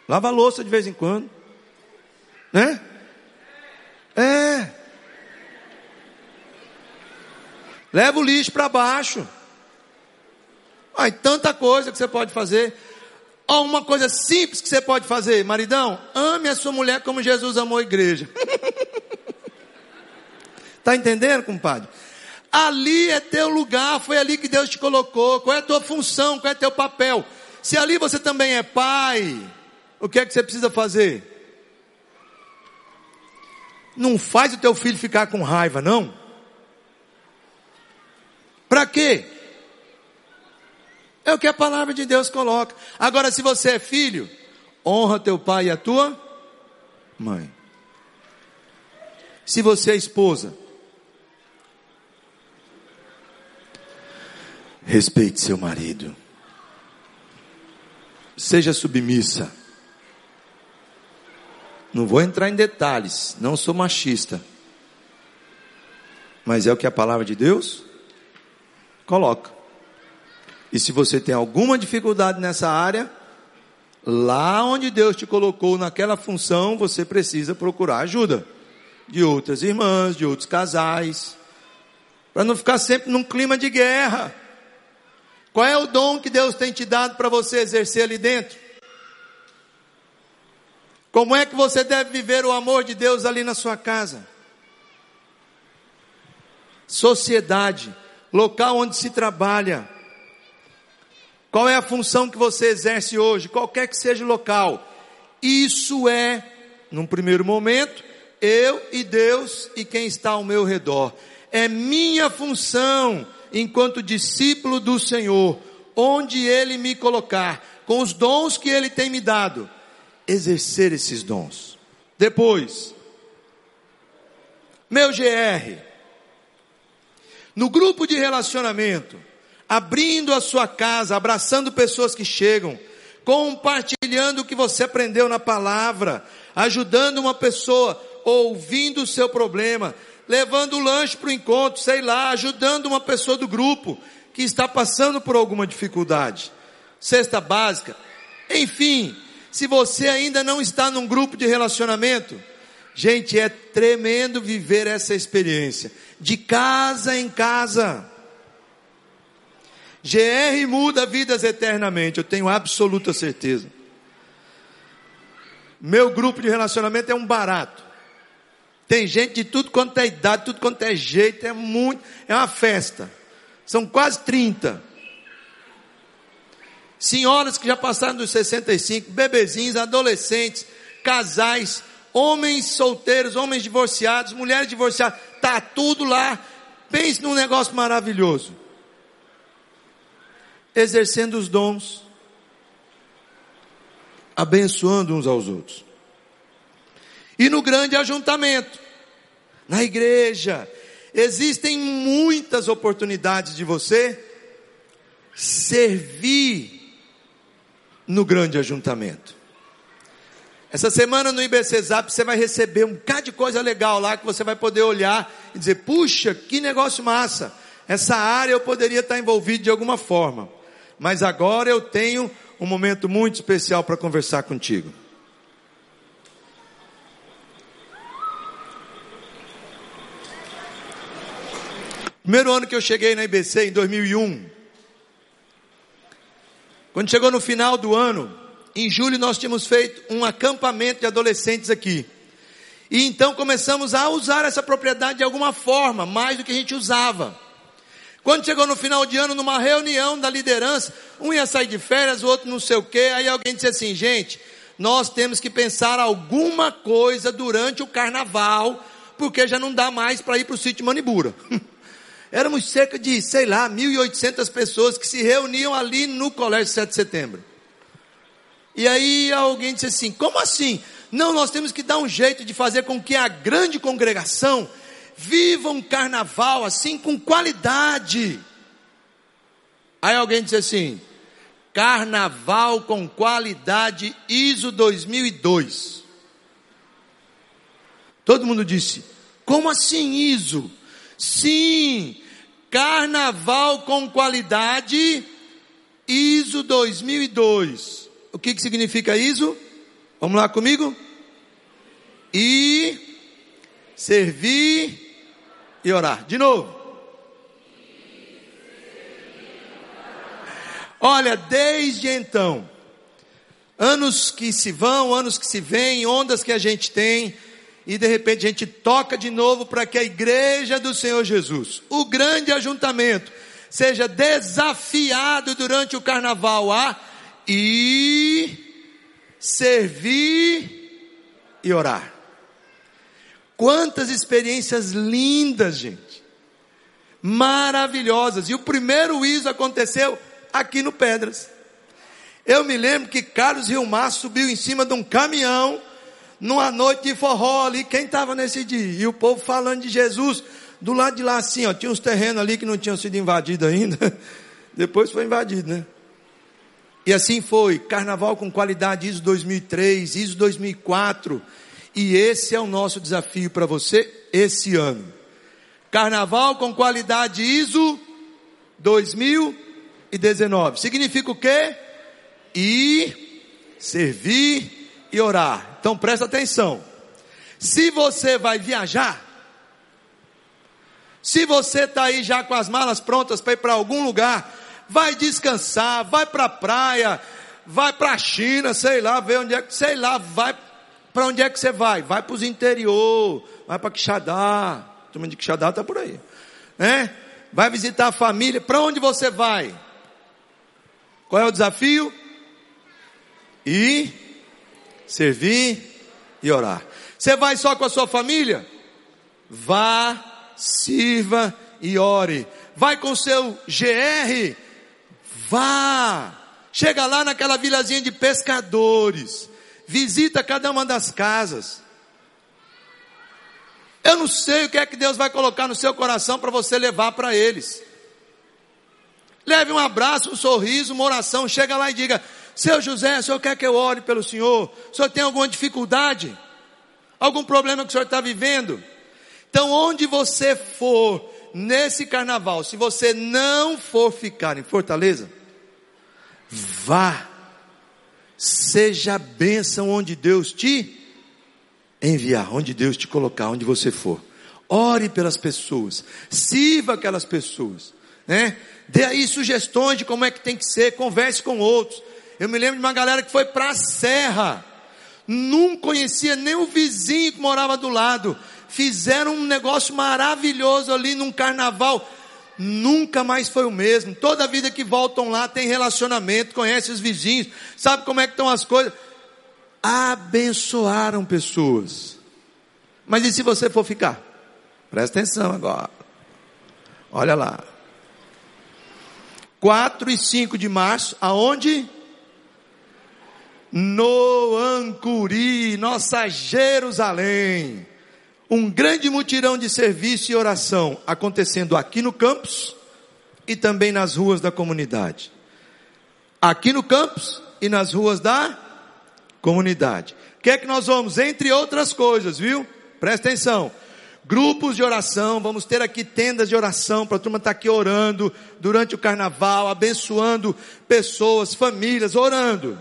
Lava a louça de vez em quando. Né? É. Leva o lixo para baixo. Ai, tanta coisa que você pode fazer. Ó, uma coisa simples que você pode fazer, maridão, ame a sua mulher como Jesus amou a igreja. tá entendendo, compadre? Ali é teu lugar, foi ali que Deus te colocou. Qual é a tua função? Qual é teu papel? Se ali você também é pai, o que é que você precisa fazer? Não faz o teu filho ficar com raiva, não. Para quê? É o que a palavra de Deus coloca. Agora, se você é filho, honra teu pai e a tua mãe. Se você é esposa, respeite seu marido. Seja submissa. Não vou entrar em detalhes, não sou machista. Mas é o que a palavra de Deus coloca. E se você tem alguma dificuldade nessa área, lá onde Deus te colocou naquela função, você precisa procurar ajuda de outras irmãs, de outros casais, para não ficar sempre num clima de guerra. Qual é o dom que Deus tem te dado para você exercer ali dentro? Como é que você deve viver o amor de Deus ali na sua casa? Sociedade, local onde se trabalha. Qual é a função que você exerce hoje, qualquer que seja o local? Isso é, num primeiro momento, eu e Deus e quem está ao meu redor. É minha função enquanto discípulo do Senhor, onde Ele me colocar, com os dons que Ele tem me dado, exercer esses dons. Depois, meu GR, no grupo de relacionamento, abrindo a sua casa, abraçando pessoas que chegam, compartilhando o que você aprendeu na palavra, ajudando uma pessoa, ouvindo o seu problema, levando o lanche para o encontro, sei lá, ajudando uma pessoa do grupo que está passando por alguma dificuldade. Cesta básica. Enfim, se você ainda não está num grupo de relacionamento, gente, é tremendo viver essa experiência. De casa em casa. GR muda vidas eternamente, eu tenho absoluta certeza. Meu grupo de relacionamento é um barato. Tem gente de tudo quanto é idade, tudo quanto é jeito, é muito, é uma festa. São quase 30. Senhoras que já passaram dos 65, bebezinhos, adolescentes, casais, homens solteiros, homens divorciados, mulheres divorciadas, tá tudo lá. Pense num negócio maravilhoso. Exercendo os dons, abençoando uns aos outros. E no grande ajuntamento, na igreja, existem muitas oportunidades de você servir no grande ajuntamento. Essa semana no IBC Zap você vai receber um bocado de coisa legal lá que você vai poder olhar e dizer: puxa, que negócio massa! Essa área eu poderia estar envolvido de alguma forma. Mas agora eu tenho um momento muito especial para conversar contigo. Primeiro ano que eu cheguei na IBC, em 2001. Quando chegou no final do ano, em julho nós tínhamos feito um acampamento de adolescentes aqui. E então começamos a usar essa propriedade de alguma forma, mais do que a gente usava. Quando chegou no final de ano, numa reunião da liderança, um ia sair de férias, o outro não sei o quê, aí alguém disse assim, gente, nós temos que pensar alguma coisa durante o carnaval, porque já não dá mais para ir para o sítio Manibura. Éramos cerca de, sei lá, 1.800 pessoas que se reuniam ali no Colégio 7 de Setembro. E aí alguém disse assim: como assim? Não, nós temos que dar um jeito de fazer com que a grande congregação viva um carnaval assim com qualidade. Aí alguém disse assim: carnaval com qualidade ISO 2002. Todo mundo disse: como assim ISO? Sim, carnaval com qualidade ISO 2002. O que, que significa ISO? Vamos lá comigo? E servir e orar. De novo. Olha, desde então, anos que se vão, anos que se vêm, ondas que a gente tem, e de repente a gente toca de novo para que a igreja do Senhor Jesus, o grande ajuntamento, seja desafiado durante o carnaval a ir, servir e orar. Quantas experiências lindas, gente. Maravilhosas. E o primeiro ISO aconteceu aqui no Pedras. Eu me lembro que Carlos Rilmar subiu em cima de um caminhão numa noite de forró ali, quem estava nesse dia? E o povo falando de Jesus, do lado de lá assim, ó, tinha uns terrenos ali que não tinham sido invadidos ainda, depois foi invadido, né? E assim foi, carnaval com qualidade ISO 2003, ISO 2004, e esse é o nosso desafio para você esse ano. Carnaval com qualidade ISO 2019. Significa o quê? Ir, servir e orar. Então presta atenção. Se você vai viajar, se você está aí já com as malas prontas para ir para algum lugar, vai descansar, vai para a praia, vai para a China, sei lá, ver onde é que, sei lá, vai para onde é que você vai? Vai para os interior, vai para Quixadá, turma de Quixadá está por aí, né? Vai visitar a família, para onde você vai? Qual é o desafio? E servir e orar. Você vai só com a sua família? Vá, sirva e ore. Vai com seu GR? Vá. Chega lá naquela vilazinha de pescadores. Visita cada uma das casas. Eu não sei o que é que Deus vai colocar no seu coração para você levar para eles. Leve um abraço, um sorriso, uma oração. Chega lá e diga: seu José, o senhor quer que eu ore pelo senhor? O senhor tem alguma dificuldade? Algum problema que o senhor está vivendo? Então, onde você for nesse carnaval, se você não for ficar em Fortaleza, vá. Seja a bênção onde Deus te enviar, onde Deus te colocar, onde você for. Ore pelas pessoas, sirva aquelas pessoas, né? Dê aí sugestões de como é que tem que ser, converse com outros. Eu me lembro de uma galera que foi para a serra, não conhecia nem o vizinho que morava do lado. Fizeram um negócio maravilhoso ali num carnaval. Nunca mais foi o mesmo. Toda vida que voltam lá tem relacionamento, conhece os vizinhos, sabe como é que estão as coisas. Abençoaram pessoas. Mas e se você for ficar? Presta atenção agora. Olha lá. 4 e 5 de março, aonde? No Ancuri, nossa Jerusalém. Um grande mutirão de serviço e oração acontecendo aqui no campus e também nas ruas da comunidade. Aqui no campus e nas ruas da comunidade. O que é que nós vamos? Entre outras coisas, viu? Presta atenção. Grupos de oração, vamos ter aqui tendas de oração para a turma estar tá aqui orando durante o carnaval, abençoando pessoas, famílias, orando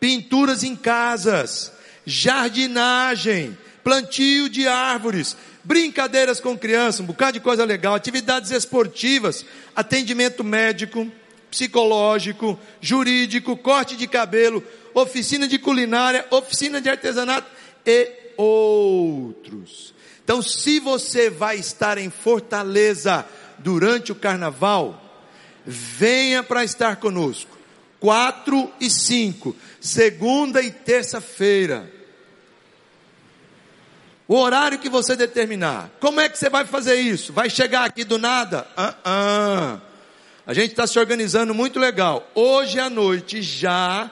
pinturas em casas, jardinagem, plantio de árvores, brincadeiras com crianças, um bocado de coisa legal, atividades esportivas, atendimento médico, psicológico, jurídico, corte de cabelo, oficina de culinária, oficina de artesanato e outros. Então, se você vai estar em Fortaleza durante o carnaval, venha para estar conosco. 4 e 5, segunda e terça-feira. O horário que você determinar. Como é que você vai fazer isso? Vai chegar aqui do nada? Uh -uh. A gente está se organizando muito legal. Hoje à noite já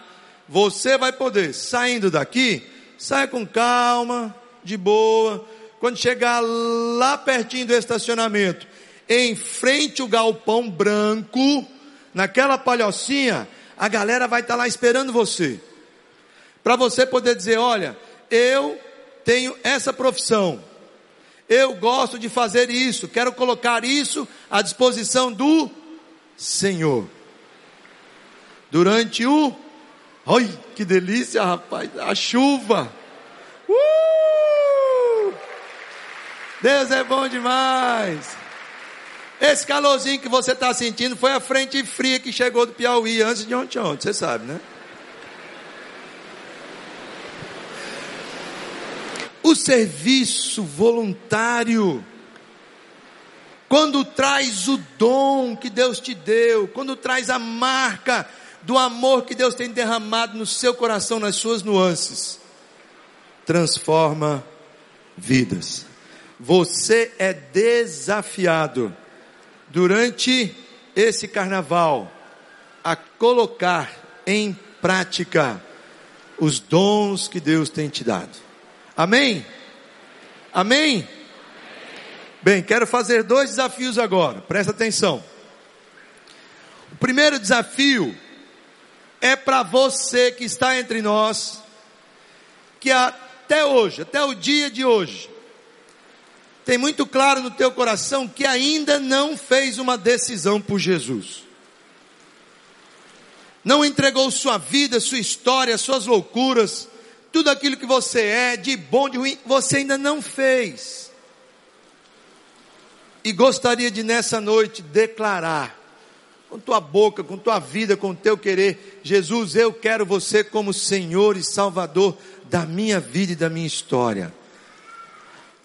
você vai poder, saindo daqui, saia com calma, de boa. Quando chegar lá pertinho do estacionamento, em frente ao galpão branco, naquela palhocinha, a galera vai estar tá lá esperando você. Para você poder dizer: olha, eu tenho essa profissão. Eu gosto de fazer isso, quero colocar isso à disposição do Senhor. Durante o. Ai, que delícia, rapaz! A chuva. Uh! Deus é bom demais. Esse calorzinho que você está sentindo foi a frente fria que chegou do Piauí antes de ontem, ontem, você sabe, né? O serviço voluntário, quando traz o dom que Deus te deu, quando traz a marca do amor que Deus tem derramado no seu coração, nas suas nuances, transforma vidas. Você é desafiado durante esse carnaval a colocar em prática os dons que Deus tem te dado. Amém? Amém? Bem, quero fazer dois desafios agora, presta atenção. O primeiro desafio é para você que está entre nós, que até hoje, até o dia de hoje, tem muito claro no teu coração que ainda não fez uma decisão por Jesus. Não entregou sua vida, sua história, suas loucuras, tudo aquilo que você é, de bom, de ruim, você ainda não fez. E gostaria de nessa noite declarar, com tua boca, com tua vida, com teu querer, Jesus, eu quero você como Senhor e Salvador da minha vida e da minha história.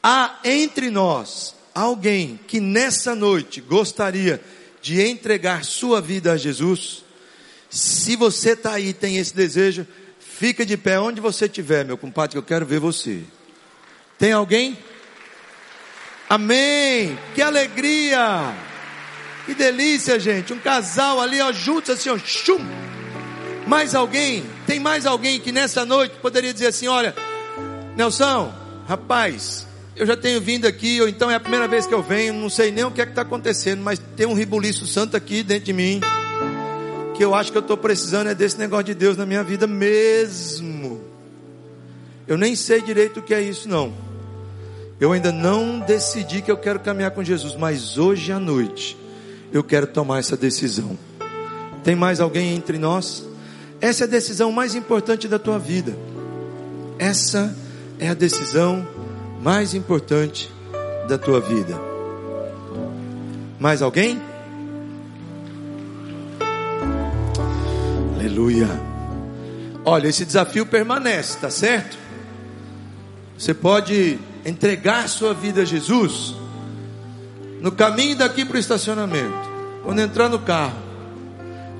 Há entre nós alguém que nessa noite gostaria de entregar sua vida a Jesus? Se você está aí, tem esse desejo, Fica de pé onde você estiver, meu compadre, que eu quero ver você. Tem alguém? Amém! Que alegria! Que delícia, gente. Um casal ali, ó, juntos assim, ó, chum. Mais alguém? Tem mais alguém que nessa noite poderia dizer assim: olha, Nelson, rapaz, eu já tenho vindo aqui, ou então é a primeira vez que eu venho, não sei nem o que é que está acontecendo, mas tem um ribuliço santo aqui dentro de mim que eu acho que eu estou precisando é desse negócio de Deus na minha vida mesmo. Eu nem sei direito o que é isso, não. Eu ainda não decidi que eu quero caminhar com Jesus, mas hoje à noite eu quero tomar essa decisão. Tem mais alguém entre nós? Essa é a decisão mais importante da tua vida. Essa é a decisão mais importante da tua vida. Mais alguém? Aleluia. Olha, esse desafio permanece, tá certo? Você pode entregar sua vida a Jesus no caminho daqui para o estacionamento. Quando entrar no carro,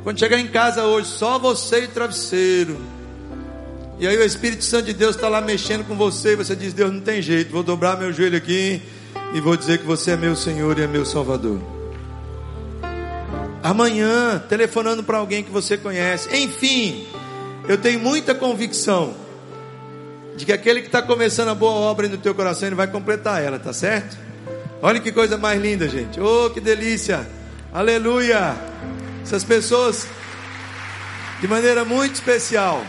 quando chegar em casa hoje, só você e travesseiro. E aí o Espírito Santo de Deus está lá mexendo com você. E você diz: Deus, não tem jeito, vou dobrar meu joelho aqui e vou dizer que você é meu Senhor e é meu Salvador amanhã, telefonando para alguém que você conhece. Enfim, eu tenho muita convicção de que aquele que está começando a boa obra no teu coração, ele vai completar ela, tá certo? Olha que coisa mais linda, gente. Oh, que delícia! Aleluia! Essas pessoas, de maneira muito especial.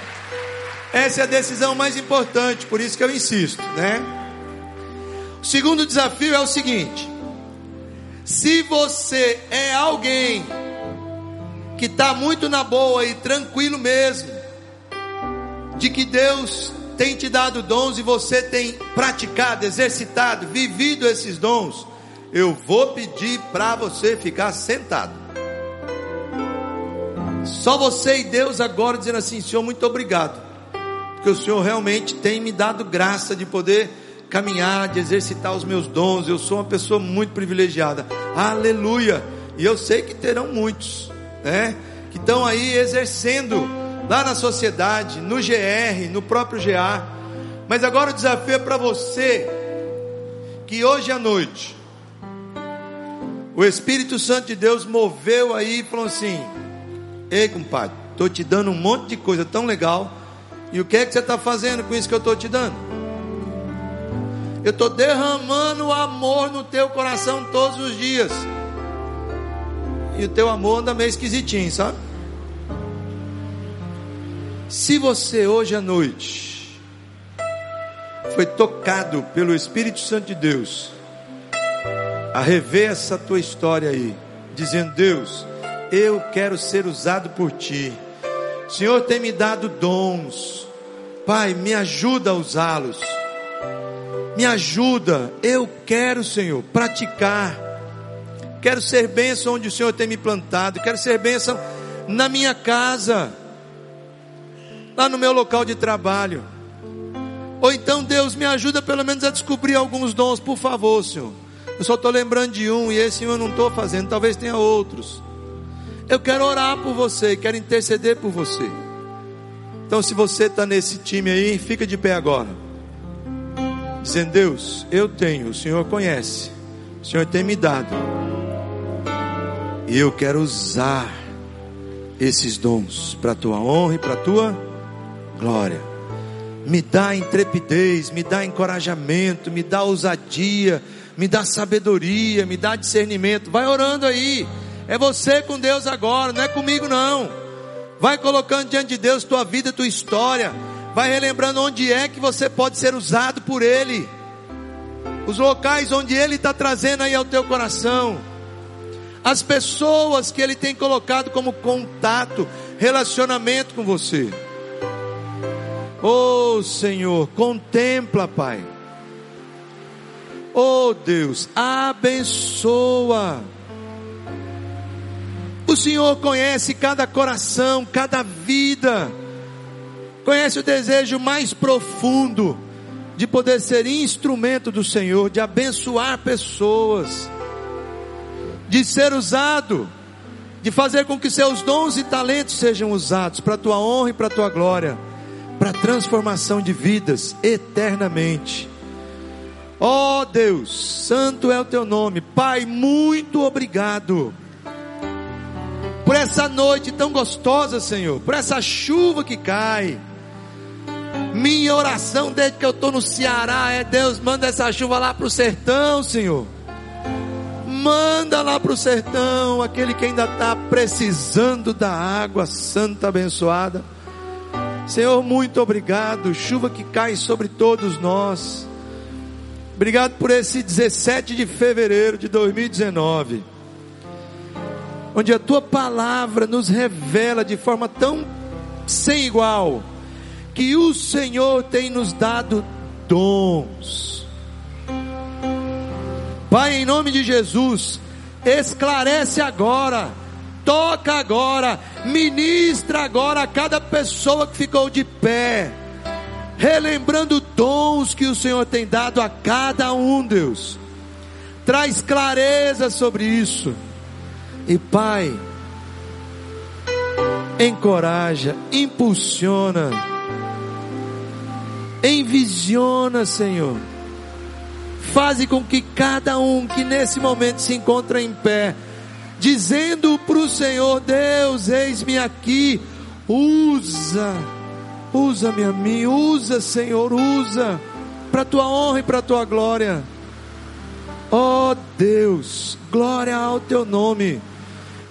Essa é a decisão mais importante, por isso que eu insisto, né? O segundo desafio é o seguinte: se você é alguém que está muito na boa e tranquilo mesmo, de que Deus tem te dado dons e você tem praticado, exercitado, vivido esses dons, eu vou pedir para você ficar sentado. Só você e Deus agora dizendo assim: Senhor, muito obrigado, porque o Senhor realmente tem me dado graça de poder caminhar, de exercitar os meus dons. Eu sou uma pessoa muito privilegiada. Aleluia! E eu sei que terão muitos, né? Que estão aí exercendo lá na sociedade, no GR, no próprio GA. Mas agora o desafio é para você que hoje à noite o Espírito Santo de Deus moveu aí e falou assim: Ei, compadre, estou te dando um monte de coisa tão legal. E o que é que você está fazendo com isso que eu estou te dando? Eu estou derramando amor no teu coração todos os dias. E o teu amor anda meio esquisitinho, sabe? Se você hoje à noite foi tocado pelo Espírito Santo de Deus a rever essa tua história aí, dizendo: Deus, eu quero ser usado por ti. Senhor tem me dado dons. Pai, me ajuda a usá-los. Me ajuda. Eu quero, Senhor, praticar. Quero ser bênção onde o Senhor tem me plantado. Quero ser bênção na minha casa. Lá no meu local de trabalho. Ou então, Deus, me ajuda pelo menos a descobrir alguns dons, por favor, Senhor. Eu só estou lembrando de um e esse eu não estou fazendo. Talvez tenha outros. Eu quero orar por você, quero interceder por você. Então, se você está nesse time aí, fica de pé agora. Dizendo, Deus, eu tenho, o Senhor conhece, o Senhor tem me dado. E eu quero usar esses dons para a tua honra e para a tua glória. Me dá intrepidez, me dá encorajamento, me dá ousadia, me dá sabedoria, me dá discernimento. Vai orando aí. É você com Deus agora, não é comigo não. Vai colocando diante de Deus tua vida, tua história. Vai relembrando onde é que você pode ser usado por Ele. Os locais onde Ele está trazendo aí ao teu coração. As pessoas que Ele tem colocado como contato, relacionamento com você. Oh Senhor, contempla, Pai. Oh Deus, abençoa. O Senhor conhece cada coração, cada vida, conhece o desejo mais profundo de poder ser instrumento do Senhor, de abençoar pessoas, de ser usado, de fazer com que seus dons e talentos sejam usados para a tua honra e para a tua glória, para a transformação de vidas eternamente. Ó oh Deus, santo é o teu nome, Pai, muito obrigado por essa noite tão gostosa, Senhor, por essa chuva que cai. Minha oração desde que eu estou no Ceará é: Deus, manda essa chuva lá para o sertão, Senhor. Manda lá para o sertão, aquele que ainda está precisando da água santa abençoada. Senhor, muito obrigado. Chuva que cai sobre todos nós. Obrigado por esse 17 de fevereiro de 2019 onde a tua palavra nos revela de forma tão sem igual, que o Senhor tem nos dado dons. Pai, em nome de Jesus, esclarece agora, toca agora, ministra agora a cada pessoa que ficou de pé, relembrando dons que o Senhor tem dado a cada um, Deus. Traz clareza sobre isso e Pai, encoraja, impulsiona, envisiona, Senhor. Faze com que cada um que nesse momento se encontra em pé, dizendo para o Senhor: Deus, eis-me aqui, usa, usa-me a mim, usa, Senhor, usa, para a tua honra e para a tua glória. Ó oh, Deus, glória ao teu nome.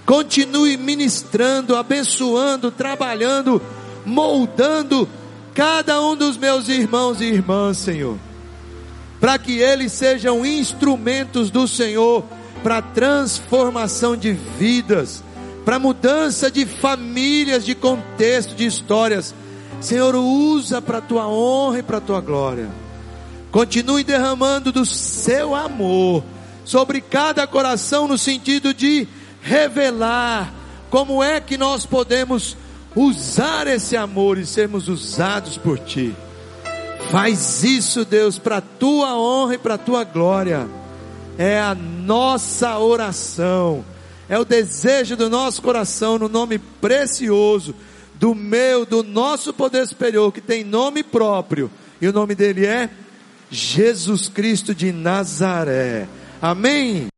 Continue ministrando, abençoando, trabalhando, moldando cada um dos meus irmãos e irmãs, Senhor. Para que eles sejam instrumentos do Senhor para transformação de vidas, para mudança de famílias, de contexto, de histórias. Senhor, usa para a tua honra e para a tua glória. Continue derramando do seu amor sobre cada coração no sentido de revelar como é que nós podemos usar esse amor e sermos usados por Ti. Faz isso, Deus, para a Tua honra e para a Tua glória. É a nossa oração, é o desejo do nosso coração, no nome precioso do meu, do nosso poder superior, que tem nome próprio, e o nome dele é Jesus Cristo de Nazaré. Amém?